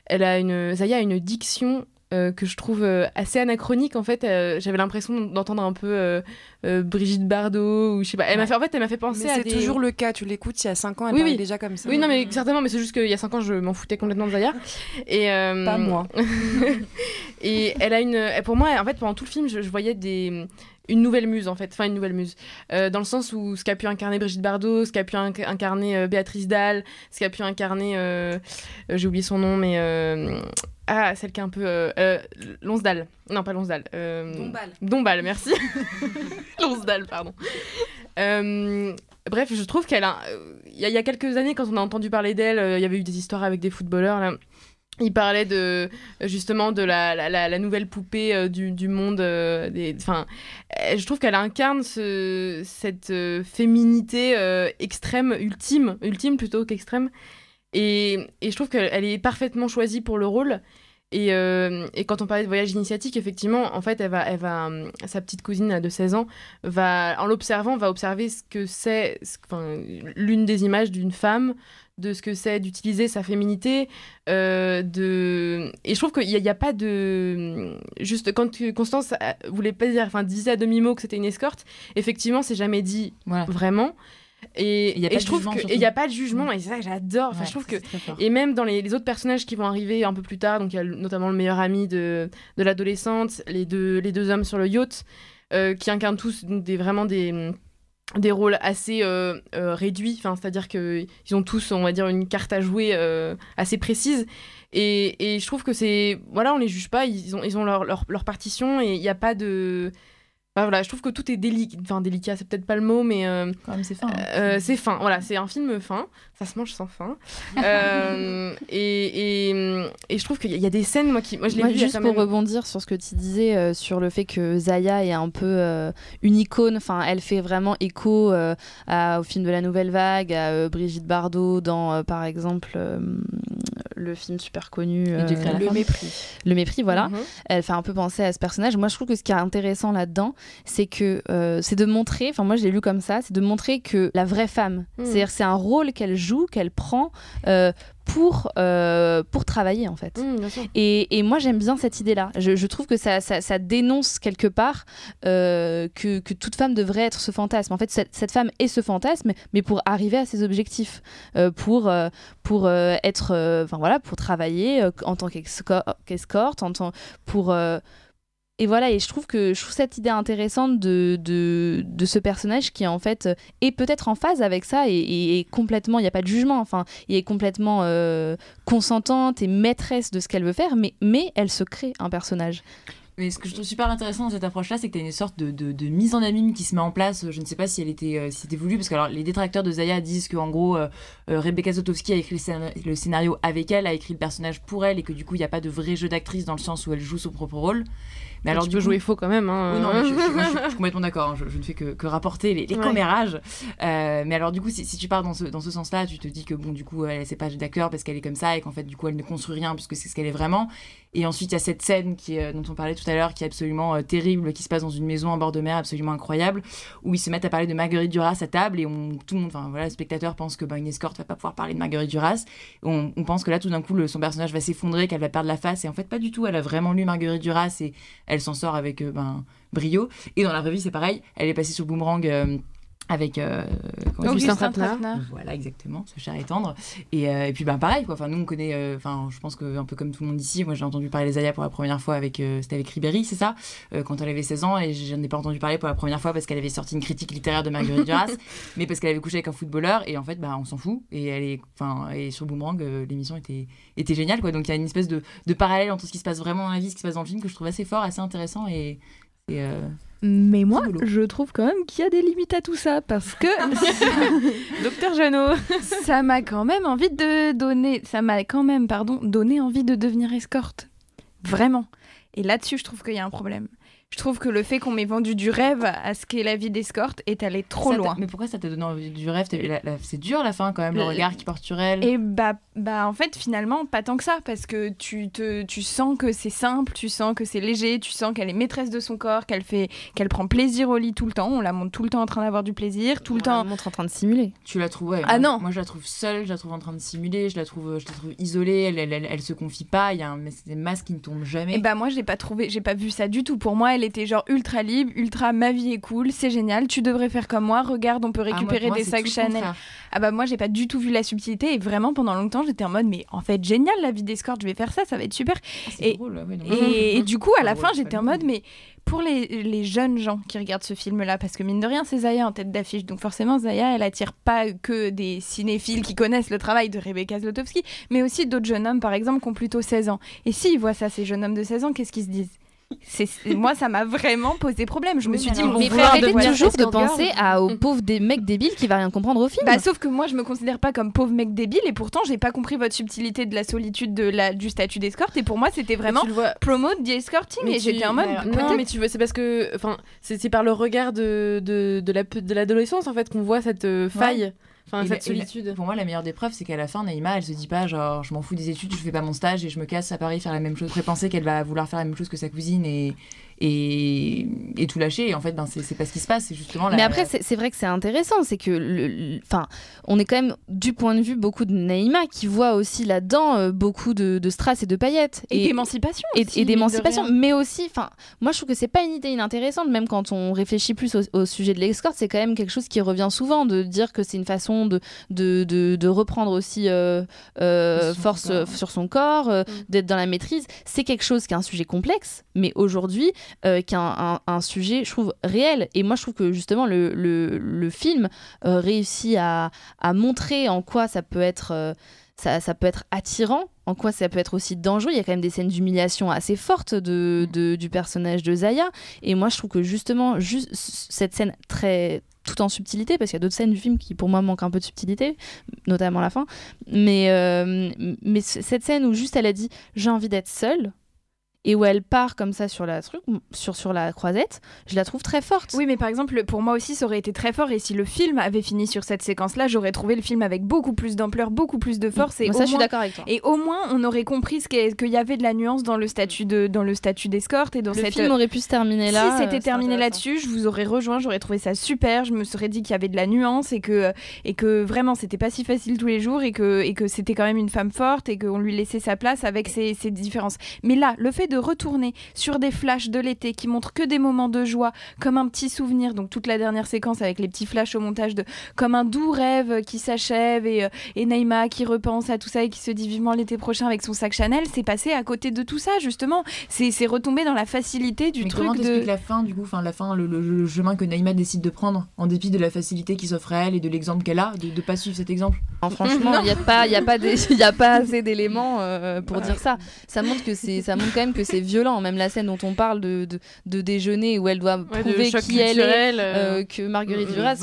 elle a une, Zaya a une diction euh, que je trouve euh, assez anachronique en fait Euh, j'avais l'impression d'entendre un peu Brigitte Bardot ou je sais pas elle m'a fait en fait elle m'a fait penser Mais à c'est des... toujours le cas, tu l'écoutes il y a 5 ans, elle Oui, oui. déjà comme ça. Oui, non, mais certainement, mais c'est juste qu'il y a 5 ans, je m'en foutais complètement de Zaya. Et, Pas moi. et elle a une. Pour moi, en fait, pendant tout le film, je, je voyais des. Une nouvelle muse, en fait. Enfin, une nouvelle muse. Euh, dans le sens où ce qu'a pu incarner Brigitte Bardot, ce qu'a pu inc- incarner euh, Béatrice Dalle, ce qu'a pu incarner. euh, J'ai oublié son nom, mais. Ah, celle qui est un peu. Lonsdal. Non, pas Lonsdal. Dombal. Dombal, merci. Lonsdal, pardon. Bref, je trouve qu'elle a. Il y, y a quelques années, quand on a entendu parler d'elle, il y avait eu des histoires avec des footballeurs. Là. Il parlait de justement de la, la, la- nouvelle poupée euh, du, du monde. euh, des, euh, je trouve qu'elle incarne ce, cette féminité extrême, ultime, ultime plutôt qu'extrême. Et, et je trouve qu'elle elle est parfaitement choisie pour le rôle. Et, et quand on parlait de voyage initiatique, effectivement, en fait, elle va, elle va, sa petite cousine de 16 ans, va, en l'observant, va observer ce que c'est, l'une des images d'une femme, de ce que c'est d'utiliser sa féminité, euh, de... Et je trouve qu'il n'y a, a pas de... Juste, quand Constance euh, voulait pas dire, enfin, disait à demi-mot que c'était une escorte, effectivement, c'est jamais dit vraiment. Et, et je trouve jugement, que- surtout. et il n'y a pas de jugement, et c'est ça que j'adore. Enfin, Ouais, je trouve ça, que et même dans les, les autres personnages qui vont arriver un peu plus tard, donc il y a notamment le meilleur ami de, de l'adolescente, les deux, les deux hommes sur le yacht, euh, qui incarnent tous des, vraiment des, des rôles assez euh, euh, réduits, c'est-à-dire qu'ils ont tous, on va dire, une carte à jouer euh, assez précise. Et, je trouve que c'est. Voilà, on les juge pas, ils ont, leur, leur partition et il n'y a pas de. Enfin, voilà, je trouve que tout est délicat, enfin délicat, c'est peut-être pas le mot, mais euh, Quand même, c'est fin. hein. euh, c'est fin, voilà, c'est un film fin, ça se mange sans fin. Euh, et, et, et je trouve qu'il y, a- il y a des scènes, moi, qui, moi je l'ai Moi, vu juste quand pour même- rebondir sur ce que tu disais euh, sur le fait que Zaya est un peu euh, une icône, enfin elle fait vraiment écho euh, à- au film de la Nouvelle Vague, à euh, Brigitte Bardot dans euh, par exemple euh, le film super connu la Le. Mépris. Le Mépris, voilà. Mhm. Elle fait un peu penser à ce personnage. Moi je trouve que ce qui est intéressant là-dedans, c'est que euh, c'est de montrer, enfin moi je l'ai lu comme ça, c'est de montrer que la vraie femme, Mhm. c'est-à-dire c'est un rôle qu'elle joue, qu'elle prend euh, pour, euh, pour travailler en fait. Mmh. Et, et moi, j'aime bien cette idée-là. Je, je trouve que ça, ça, ça dénonce quelque part euh, que, que toute femme devrait être ce fantasme. En fait, cette, cette femme est ce fantasme, mais pour arriver à ses objectifs, euh, pour, pour être, enfin voilà, pour travailler en tant qu'esco- qu'escorte, en tant pour et voilà, et je trouve que je trouve cette idée intéressante de, de, de ce personnage qui en fait est peut-être en phase avec ça et complètement, il n'y a pas de jugement, enfin, il est complètement euh, consentante et maîtresse de ce qu'elle veut faire, mais, mais elle se crée un personnage. Mais ce que je trouve super intéressant dans cette approche-là, c'est que tu as une sorte de, de, de mise en abîme qui se met en place. Je ne sais pas si elle était, euh, si c'était voulu, parce que alors, les détracteurs de Zaya disent qu'en gros, euh, euh, Rebecca Zotowski a écrit le, scénar- le scénario avec elle, a écrit le personnage pour elle, et que du coup, il n'y a pas de vrai jeu d'actrice dans le sens où elle joue son propre rôle. Mais alors, tu du peux coup- jouer faux quand même. Hein. oui, non, mais je, je- moi, je je suis complètement d'accord. hein. Je, ne fais que, que rapporter les, les Ouais. commérages. Euh, mais alors, du coup, si, si tu pars dans ce, dans ce sens-là, tu te dis que, bon, du coup, elle c'est pas d'accord parce qu'elle est comme ça et qu'en fait, du coup, elle ne construit rien puisque c'est ce qu'elle est vraiment. Et ensuite, il y a cette scène qui, euh, dont on parlait tout à l'heure qui est absolument euh, terrible, qui se passe dans une maison en bord de mer absolument incroyable, où ils se mettent à parler de Marguerite Duras à table et tout le monde, enfin voilà, le spectateur pense que bah, une escorte va pas pouvoir parler de Marguerite Duras. On, pense que là, tout d'un coup, le- son personnage va s'effondrer, qu'elle va perdre la face. Et en fait, pas du tout. Elle a vraiment lu Marguerite Duras et elle s'en sort avec euh, ben, brio. Et dans la vraie vie, c'est pareil. Elle est passée sur Boomerang. Avec euh, Augustin Trapenard. voilà exactement ce cher et tendre et, euh, et puis ben pareil quoi. Enfin nous on connaît euh, enfin je pense que un peu comme tout le monde ici moi j'ai entendu parler des Aya pour la première fois avec euh, c'était avec Ribéry c'est ça? Quand elle avait 16 ans et j'en ai pas entendu parler pour la première fois parce qu'elle avait sorti une critique littéraire de Marguerite Duras mais parce qu'elle avait couché avec un footballeur et en fait bah on s'en fout. Et elle est enfin et sur Boomerang l'émission était était géniale quoi. Donc il y a une espèce de, de parallèle entre ce qui se passe vraiment dans la vie ce qui se passe dans le film que je trouve assez fort assez intéressant et, et euh, Mais moi, je trouve quand même qu'il y a des limites à tout ça parce que Docteur Jeannot, ça m'a quand même envie de donner, ça m'a quand même, pardon, donné envie de devenir escorte, vraiment. Et là-dessus, je trouve qu'il y a un problème. Je trouve que le fait qu'on m'ait vendu du rêve à ce qu'est la vie d'escorte est allé trop ça loin. mais pourquoi ça t'a donné envie du rêve? La- la- c'est dur la fin quand même le Le- regard qui porte sur elle Et bah, bah en fait finalement pas tant que ça parce que tu te tu sens que c'est simple, tu sens que c'est léger, tu sens qu'elle est maîtresse de son corps, qu'elle fait qu'elle prend plaisir au lit tout le temps, on la montre tout le temps en train d'avoir du plaisir, tout le temps. montre en train de simuler. Tu la trouves ouais, Ah moi, non. Moi je la trouve seule, je la trouve en train de simuler, je la trouve, je la trouve isolée, elle, elle, elle, elle se confie pas, il y a un, c'est des masques qui ne tombent jamais. Et bah moi j'ai pas trouvé, j'ai pas vu ça du tout. Pour moi elle était genre ultra libre, ultra ma vie est cool, c'est génial, tu devrais faire comme moi. Regarde on peut Ah, récupérer moi, des sacs Chanel. Ah bah moi j'ai pas du tout vu la subtilité et vraiment pendant longtemps j'étais en mode mais en fait génial la vie d'escorte, je vais faire ça, ça va être super. Ah, et, drôle, et, et du coup à la Ah, fin ouais, j'étais en mode mais pour les, les jeunes gens qui regardent ce film là parce que mine de rien c'est Zaya en tête d'affiche donc forcément Zaya elle attire pas que des cinéphiles qui connaissent le travail de Rebecca Zlotowski mais aussi d'autres jeunes hommes par exemple qui ont plutôt 16 ans. Et s'ils voient ça ces jeunes hommes de 16 ans qu'est-ce qu'ils se disent? Moi, ça m'a vraiment posé problème. Je me suis dit, mon Mais frère arrêtez toujours de penser à, au pauvre des mecs débiles qui va rien comprendre au film. Bah, sauf que moi, je me considère pas comme pauvre mec débile et pourtant, j'ai pas compris votre subtilité de la solitude de la, du statut d'escorte. Et pour moi, c'était vraiment promote the escorting. Mais et tu- j'étais en mode, mais- peut-être- non, mais tu veux, c'est parce que, enfin, c'est c'est par le regard de, de, de la de l'adolescence en fait qu'on voit cette euh, faille, enfin Et cette la- et la- solitude. pour moi, la meilleure des preuves, c'est qu'à la fin, Naïma, elle se dit pas genre, je m'en fous des études, je fais pas mon stage et je me casse à Paris faire la même chose. Je penser qu'elle va vouloir faire la même chose que sa cousine et, et, et tout lâcher. Et en fait, ben, c'est pas ce qui se passe, c'est justement la. Mais après, c'est c'est vrai que c'est intéressant, c'est que, le- le- enfin, on est quand même du point de vue beaucoup de Naïma qui voit aussi là-dedans euh, beaucoup de, de strass et de paillettes Et d'émancipation et, aussi, et d'émancipation, mais aussi, enfin, moi je trouve que c'est pas une idée inintéressante, même quand on réfléchit plus au, au sujet de l'escorte, c'est quand même quelque chose qui revient souvent de dire que c'est une façon de de, de, de reprendre aussi euh, euh, Sur force euh, sur son corps, euh, d'être dans la maîtrise. C'est quelque chose qui est un sujet complexe, mais aujourd'hui euh, qui est un, un- un sujet, je trouve, réel. Et moi je trouve que justement le, le, le film euh, réussit à, à montrer en quoi ça peut être euh, ça, ça peut être attirant, en quoi ça peut être aussi dangereux. Il y a quand même des scènes d'humiliation assez fortes de, de- du personnage de Zaya. Et moi, je trouve que justement, juste cette scène très tout en subtilité, parce qu'il y a d'autres scènes du film qui pour moi manquent un peu de subtilité, notamment la fin. Mais, euh, mais cette scène où juste elle a dit j'ai envie d'être seule et où elle part comme ça sur la truc, sur, sur la croisette, je la trouve très forte. Oui, mais par exemple, pour moi aussi, ça aurait été très fort. Et si le film avait fini sur cette séquence-là, j'aurais trouvé le film avec beaucoup plus d'ampleur, beaucoup plus de force. Et Moi, au ça, je suis d'accord avec toi. Et au moins, on aurait compris qu'il y avait de la nuance dans le statut de dans le statut d'escorte et dans Le cette. film aurait pu se terminer là. Si euh, c'était terminé là-dessus, je vous aurais rejoint, j'aurais trouvé ça super, je me serais dit qu'il y avait de la nuance et que, et que vraiment c'était pas si facile tous les jours et que, et que c'était quand même une femme forte et qu'on lui laissait sa place avec ses, ses différences. Mais là, le fait de retourner sur des flashs de l'été qui montrent que des moments de joie, comme un petit souvenir, donc toute la dernière séquence avec les petits flashs au montage de comme un doux rêve qui s'achève et, euh, et Naïma qui repense à tout ça et qui se dit vivement l'été prochain avec son sac Chanel, c'est passé à côté de tout ça justement. C'est c'est retombé dans la facilité du Mais truc comment de. la fin, du coup, enfin la fin, le, le- le chemin que Naïma décide de prendre, en dépit de la facilité qui s'offre à elle et de l'exemple qu'elle a, de, de pas suivre cet exemple? Non, franchement, il n'y a pas, il y a pas, des- il y a pas assez d'éléments euh, pour dire ça. Ça montre que c'est, ça montre quand même que c'est violent. Même la scène dont on parle de, de, de déjeuner où elle doit Ouais, prouver qui elle est, euh. euh, que Marguerite Le Duras.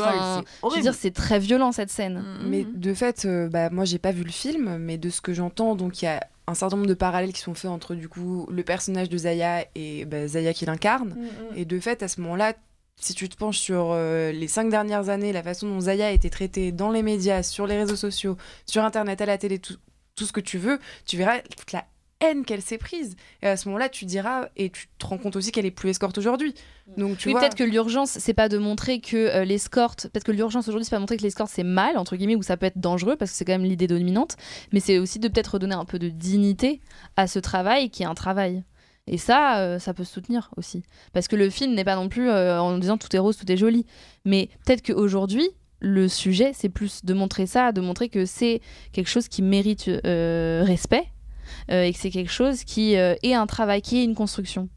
Je veux dire, c'est très violent cette scène. Mais de fait, euh, bah, moi j'ai pas vu le film, mais de ce que j'entends, donc il y a un certain nombre de parallèles qui sont faits entre du coup le personnage de Zaya et bah, Zaya qui l'incarne. Et de fait, à ce moment-là, si tu te penches sur euh, les cinq dernières années, la façon dont Zaya a été traitée dans les médias, sur les réseaux sociaux, sur Internet, à la télé, tout, tout ce que tu veux, tu verras toute la haine qu'elle s'est prise. Et à ce moment-là, tu diras, et tu te rends compte aussi qu'elle est plus escorte aujourd'hui. Donc tu oui, vois, peut-être que l'urgence, c'est pas de montrer que euh, l'escorte. Peut-être que l'urgence aujourd'hui, c'est pas de montrer que l'escorte c'est mal, entre guillemets, ou ça peut être dangereux, parce que c'est quand même l'idée dominante. Mais c'est aussi de peut-être redonner un peu de dignité à ce travail qui est un travail. Et ça, euh, ça peut se soutenir aussi. Parce que le film n'est pas non plus euh, en disant tout est rose, tout est joli. Mais peut-être qu'aujourd'hui, le sujet, c'est plus de montrer ça, de montrer que c'est quelque chose qui mérite euh, respect et que c'est quelque chose qui euh, est un travail, qui est une construction.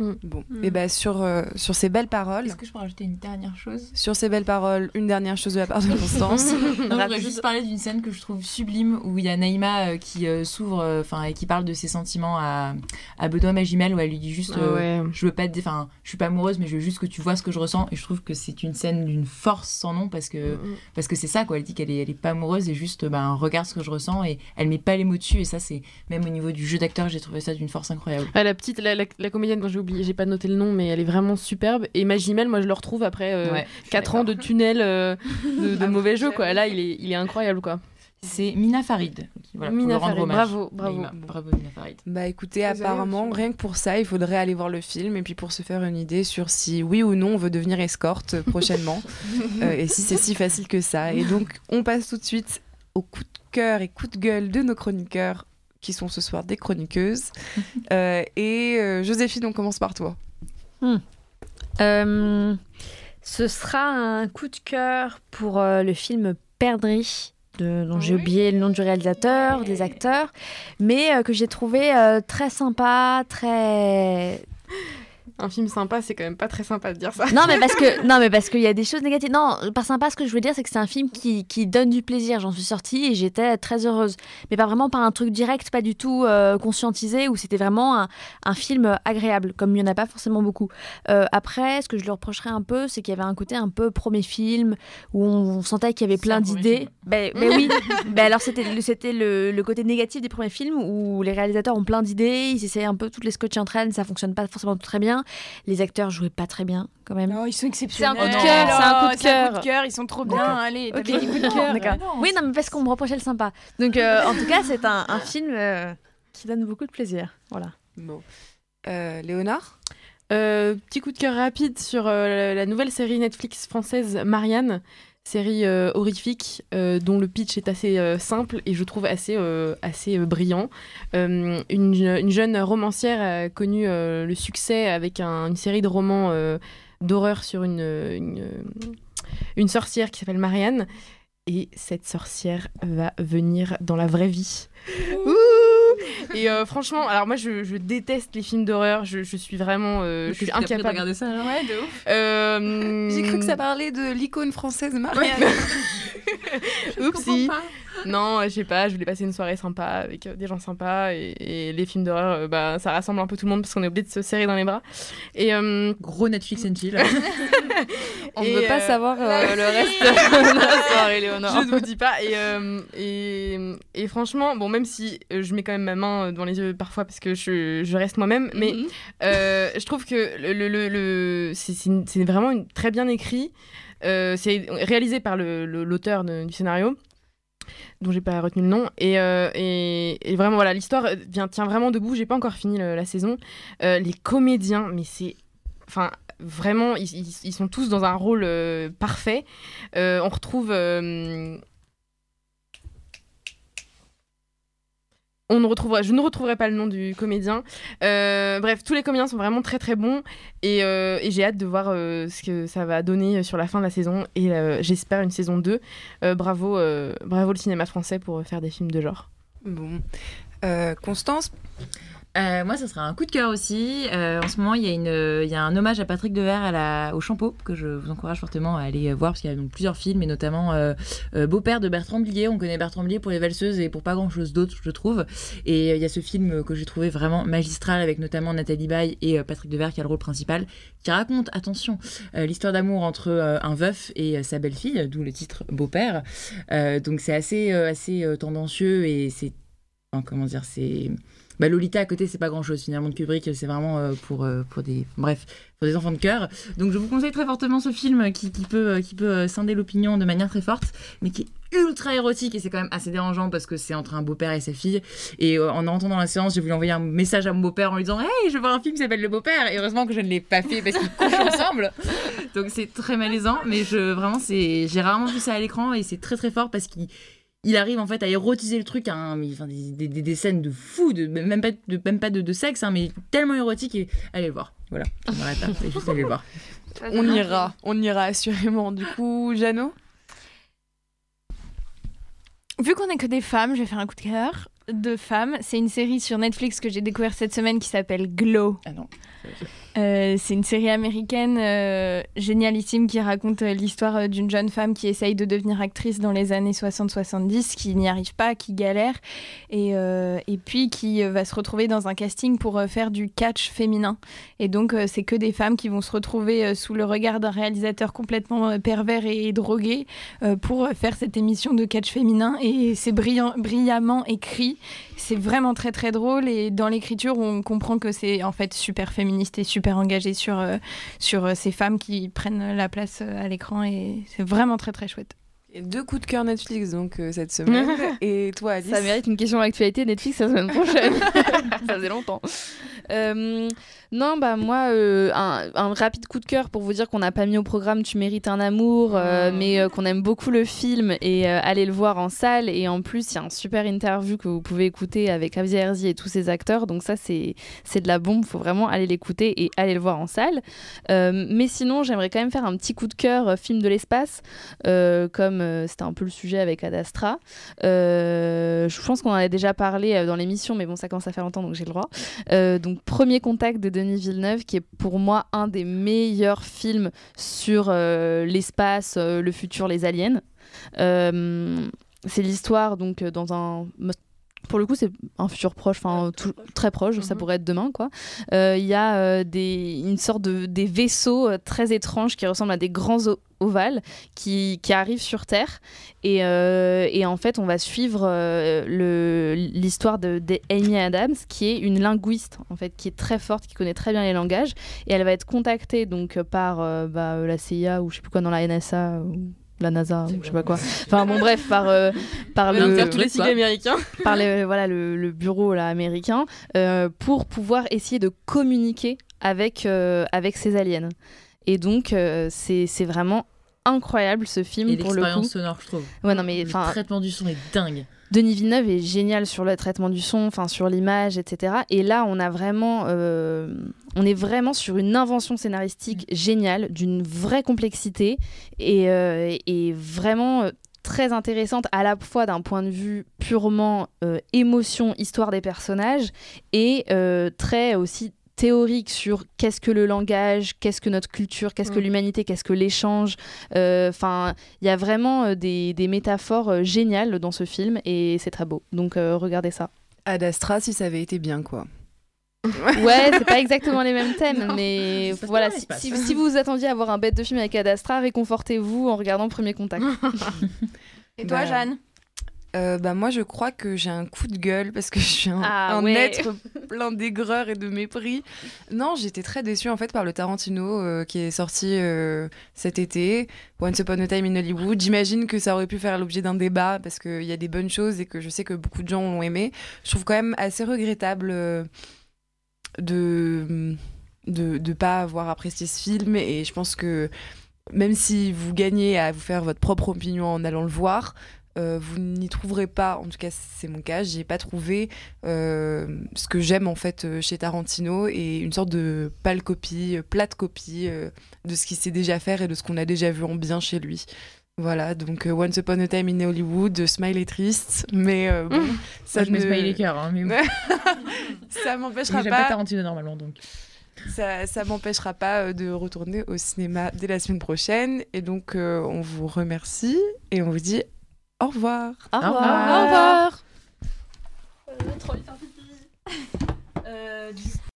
Bon, et bah sur, euh, sur ces belles paroles, Est-ce que je peux rajouter une dernière chose? Sur ces belles paroles, une dernière chose de la part de Constance. Non, je voudrais juste parler d'une scène que je trouve sublime où il y a Naïma euh, qui euh, s'ouvre, euh, enfin, et qui parle de ses sentiments à, à Benoît Magimel où elle lui dit juste, Ah ouais. je veux pas, te enfin, je suis pas amoureuse, mais je veux juste que tu vois ce que je ressens. Et je trouve que c'est une scène d'une force sans nom parce que, parce que c'est ça, quoi. Elle dit qu'elle est, elle est pas amoureuse et juste, ben, regarde ce que je ressens et elle met pas les mots dessus. Et ça, c'est même au niveau du jeu d'acteur, j'ai trouvé ça d'une force incroyable. Ah, la petite, la, la- la comédienne dont j'ai oublié, j'ai pas noté le nom, mais elle est vraiment superbe. Et Magimel, moi je le retrouve après euh, Ouais, 4 ans de tunnel euh, de, de mauvais jeu, quoi. Là, il est, il est incroyable, quoi. C'est Mina Farid. Voilà, Mina Farid, bravo, bravo. Naïma, bravo Mina Farid. Bah écoutez, avez apparemment, rien que pour ça, il faudrait aller voir le film et puis pour se faire une idée sur si oui ou non on veut devenir escorte prochainement Euh, et si c'est si facile que ça. Et donc, on passe tout de suite au coup de cœur et coup de gueule de nos chroniqueurs qui sont ce soir des chroniqueuses. Euh, et euh, Joséphine, on commence par toi. Euh, ce sera un coup de cœur pour le film Perdrix. De, dont j'ai oublié le nom du réalisateur, des acteurs, mais que j'ai trouvé très sympa, très Un film sympa, c'est quand même pas très sympa de dire ça. non mais parce que non mais parce qu'il y a des choses négatives. Non, pas sympa. Ce que je veux dire, c'est que c'est un film qui, qui donne du plaisir. J'en suis sortie et j'étais très heureuse. Mais pas vraiment par un truc direct, pas du tout euh, conscientisé, où c'était vraiment un, un film agréable, comme il y en a pas forcément beaucoup. Euh, après, ce que je lui reprocherais un peu, c'est qu'il y avait un côté un peu premier film où on sentait qu'il y avait plein d'idées. Ben, ben oui. ben alors c'était le- c'était le, le côté négatif des premiers films où les réalisateurs ont plein d'idées, ils essaient un peu toutes les scotcher entre elles, ça fonctionne pas forcément très bien. Les acteurs jouaient pas très bien quand même. Non, ils sont exceptionnels. C'est un coup de Oh cœur, c'est un coup de coup cœur. de cœur, ils sont trop bien. Allez, Ok. t'avais des coups de cœur. D'accord. non, oui, non, mais parce qu'on me reprochait le sympa. Donc, euh, en tout cas, c'est un, un film euh, qui donne beaucoup de plaisir. Voilà. Bon. Euh, Léonard Euh, petit coup de cœur rapide sur euh, la nouvelle série Netflix française Marianne, série euh, horrifique euh, dont le pitch est assez euh, simple et je trouve assez, assez brillant. Une, une jeune romancière a connu le succès avec un- une série de romans d'horreur sur une, une, une sorcière qui s'appelle Marianne. Et cette sorcière va venir dans la vraie vie. Ouh et euh, franchement, alors moi je, je déteste les films d'horreur, je, je suis vraiment euh, je suis incapable. ça alors Ouais, de ouf. Euh, J'ai cru que ça parlait de l'icône française Marianne. Oupsie. Non, je sais pas, je voulais passer une soirée sympa avec euh, des gens sympas et, et les films d'horreur, euh, bah, ça rassemble un peu tout le monde parce qu'on est obligé de se serrer dans les bras. Et euh, Gros Netflix and chill. On ne veut pas euh, savoir euh, le reste de la soirée, Léonore. je ne vous dis pas. Et, euh, et, et franchement, bon, même si euh, je mets quand même ma main devant les yeux parfois parce que je, je reste moi-même, mais Mhm. euh, je trouve que le, le, le, le- c'est- vraiment une- très bien écrit. Euh, c'est réalisé par l'auteur du scénario dont j'ai pas retenu le nom. Et, euh, et, vraiment voilà l'histoire vient tient vraiment debout. J'ai pas encore fini la saison. Euh, les comédiens mais c'est enfin vraiment ils, sont tous dans un rôle euh, parfait. Euh, on retrouve on ne retrouvera, je ne retrouverai pas le nom du comédien. Euh, bref, tous les comédiens sont vraiment très très bons et, euh, j'ai hâte de voir euh, ce que ça va donner sur la fin de la saison et j'espère une saison 2. Euh, bravo, bravo le cinéma français pour faire des films de genre. Bon. Constance? Euh, moi, ça sera un coup de cœur aussi. Euh, en ce moment, il y, a y a un hommage à Patrick Devers au Champeau que je vous encourage fortement à aller voir parce qu'il y a donc plusieurs films et notamment euh, Beau-père de Bertrand Blier. On connaît Bertrand Blier pour Les Valseuses et pour pas grand-chose d'autre, je trouve. Et il y a ce film que j'ai trouvé vraiment magistral avec notamment Nathalie Baye et Patrick Devers qui a le rôle principal, qui raconte, attention, l'histoire d'amour entre un veuf et sa belle-fille, d'où le titre Beau-père. Donc c'est assez, assez tendancieux et c'est comment dire, c'est bah, Lolita à côté, c'est pas grand chose finalement de Kubrick, c'est vraiment euh, pour, euh, pour des bref, pour des enfants de cœur. Donc je vous conseille très fortement ce film qui, qui peut, euh, qui peut scinder l'opinion de manière très forte, mais qui est ultra érotique et c'est quand même assez dérangeant parce que c'est entre un beau-père et sa fille. Et euh, en entrant dans la séance, j'ai voulu envoyer un message à mon beau-père en lui disant Hey, je voir un film qui s'appelle Le Beau-père. Et heureusement que je ne l'ai pas fait parce qu'ils couchent ensemble. Donc c'est très malaisant, mais je vraiment c'est j'ai rarement vu ça à l'écran et c'est très très fort parce qu'il il arrive en fait à érotiser le truc à un- mais, enfin, des, des- scènes de fou, de, même pas de, même pas de, de sexe, hein, mais tellement érotique et allez le voir. Voilà, je m'arrête là, c'est juste aller le voir. On ira, on ira assurément. Du coup, Jeannot Vu qu'on est que des femmes, je vais faire un coup de cœur de femmes. C'est une série sur Netflix que j'ai découvert cette semaine qui s'appelle Glow. Ah non. Euh, c'est une série américaine euh, génialissime qui raconte euh, l'histoire euh, d'une jeune femme qui essaye de devenir actrice dans les années 60-70, qui n'y arrive pas, qui galère, et, et puis qui va se retrouver dans un casting pour faire du catch féminin. Et donc, c'est que des femmes qui vont se retrouver sous le regard d'un réalisateur complètement pervers et drogué euh, pour faire cette émission de catch féminin. Et c'est brillamment écrit. C'est vraiment très très drôle. Et dans l'écriture, on comprend que c'est en fait super féministe et super engagé sur, euh, sur euh, ces femmes qui prennent la place euh, à l'écran. Et c'est vraiment très très chouette. Et deux coups de cœur Netflix donc euh, cette semaine. Et toi, Alice Ça mérite une question d'actualité Netflix la semaine prochaine. ça faisait longtemps. Euh, non, bah moi, euh, un, un rapide coup de cœur pour vous dire qu'on n'a pas mis au programme Tu mérites un amour, euh, mais euh, qu'on aime beaucoup le film et aller le voir en salle. Et en plus, il y a un super interview que vous pouvez écouter avec Avier Herzi et tous ses acteurs. Donc ça, c'est de la bombe. faut vraiment aller l'écouter et aller le voir en salle. Mais sinon, j'aimerais quand même faire un petit coup de cœur film de l'espace, comme c'était un peu le sujet avec Ad Astra. Euh, je pense qu'on en avait déjà parlé dans l'émission, mais bon, ça commence à faire longtemps, donc j'ai le droit. Donc, Premier Contact de Villeneuve, qui est pour moi un des meilleurs films sur euh, l'espace, euh, le futur, les aliens. Euh, c'est l'histoire, donc, dans un pour le coup, c'est un futur proche, enfin très proche, ça pourrait être demain, quoi. Euh, Il y a euh, des, une sorte de des vaisseaux euh, très étranges qui ressemblent à des grands ovales qui, qui arrivent sur Terre et, euh, et en fait, on va suivre l'histoire de, de Amy Adams, qui est une linguiste en fait, qui est très forte, qui connaît très bien les langages, et elle va être contactée donc par bah, la CIA ou je sais plus quoi dans la NSA. Ou la NASA ou je sais pas quoi. Enfin bon bref par euh, par le tous les américains. par le, voilà, le, le bureau là, américain euh, pour pouvoir essayer de communiquer avec, euh, avec ces aliens. Et donc, euh, c'est vraiment incroyable ce film Et pour le coup. l'expérience sonore, je trouve. Ouais, non, mais Le traitement du son est dingue. Denis Villeneuve est génial sur le traitement du son, enfin sur l'image, etc. Et là, on a vraiment, euh, on est vraiment sur une invention scénaristique géniale, d'une vraie complexité et, euh, et vraiment euh, très intéressante à la fois d'un point de vue purement émotion, histoire des personnages et très aussi théorique sur qu'est-ce que le langage, qu'est-ce que notre culture, qu'est-ce que Mm. l'humanité, qu'est-ce que l'échange. Euh, Enfin, il y a vraiment euh, des, des métaphores euh, géniales dans ce film et c'est très beau. Donc euh, regardez ça. Ad Astra, si ça avait été bien, quoi. Ouais, c'est pas exactement les mêmes thèmes, mais voilà, si, vous vous attendiez à voir un bête de film avec Ad Astra, réconfortez-vous en regardant Premier Contact. Et toi, Bah, Jeanne? Euh, bah moi je crois que j'ai un coup de gueule parce que je suis un, Ah un ouais. être plein d'aigreur et de mépris. Non, j'étais très déçue en fait par le Tarantino euh, qui est sorti euh, cet été, Once Upon a Time in Hollywood. J'imagine que ça aurait pu faire l'objet d'un débat parce qu'il y a des bonnes choses et que je sais que beaucoup de gens l'ont aimé. Je trouve quand même assez regrettable euh, de de de pas avoir apprécié ce film et je pense que même si vous gagnez à vous faire votre propre opinion en allant le voir, euh, vous n'y trouverez pas, en tout cas c'est mon cas, j'ai pas trouvé euh, ce que j'aime en fait euh, chez Tarantino et une sorte de pâle copie, plate copie euh, de ce qu'il sait déjà faire et de ce qu'on a déjà vu en bien chez lui. Voilà, donc Once Upon a Time in Hollywood, Smile est triste, mais euh, bon, ça je mets ne- smiley cœur, hein, mais bon. ça m'empêchera pas. pas Tarantino normalement donc. Ça, ça m'empêchera pas de retourner au cinéma dès la semaine prochaine. Et donc, euh, on vous remercie et on vous dit au revoir. Au revoir. revoir. Au revoir.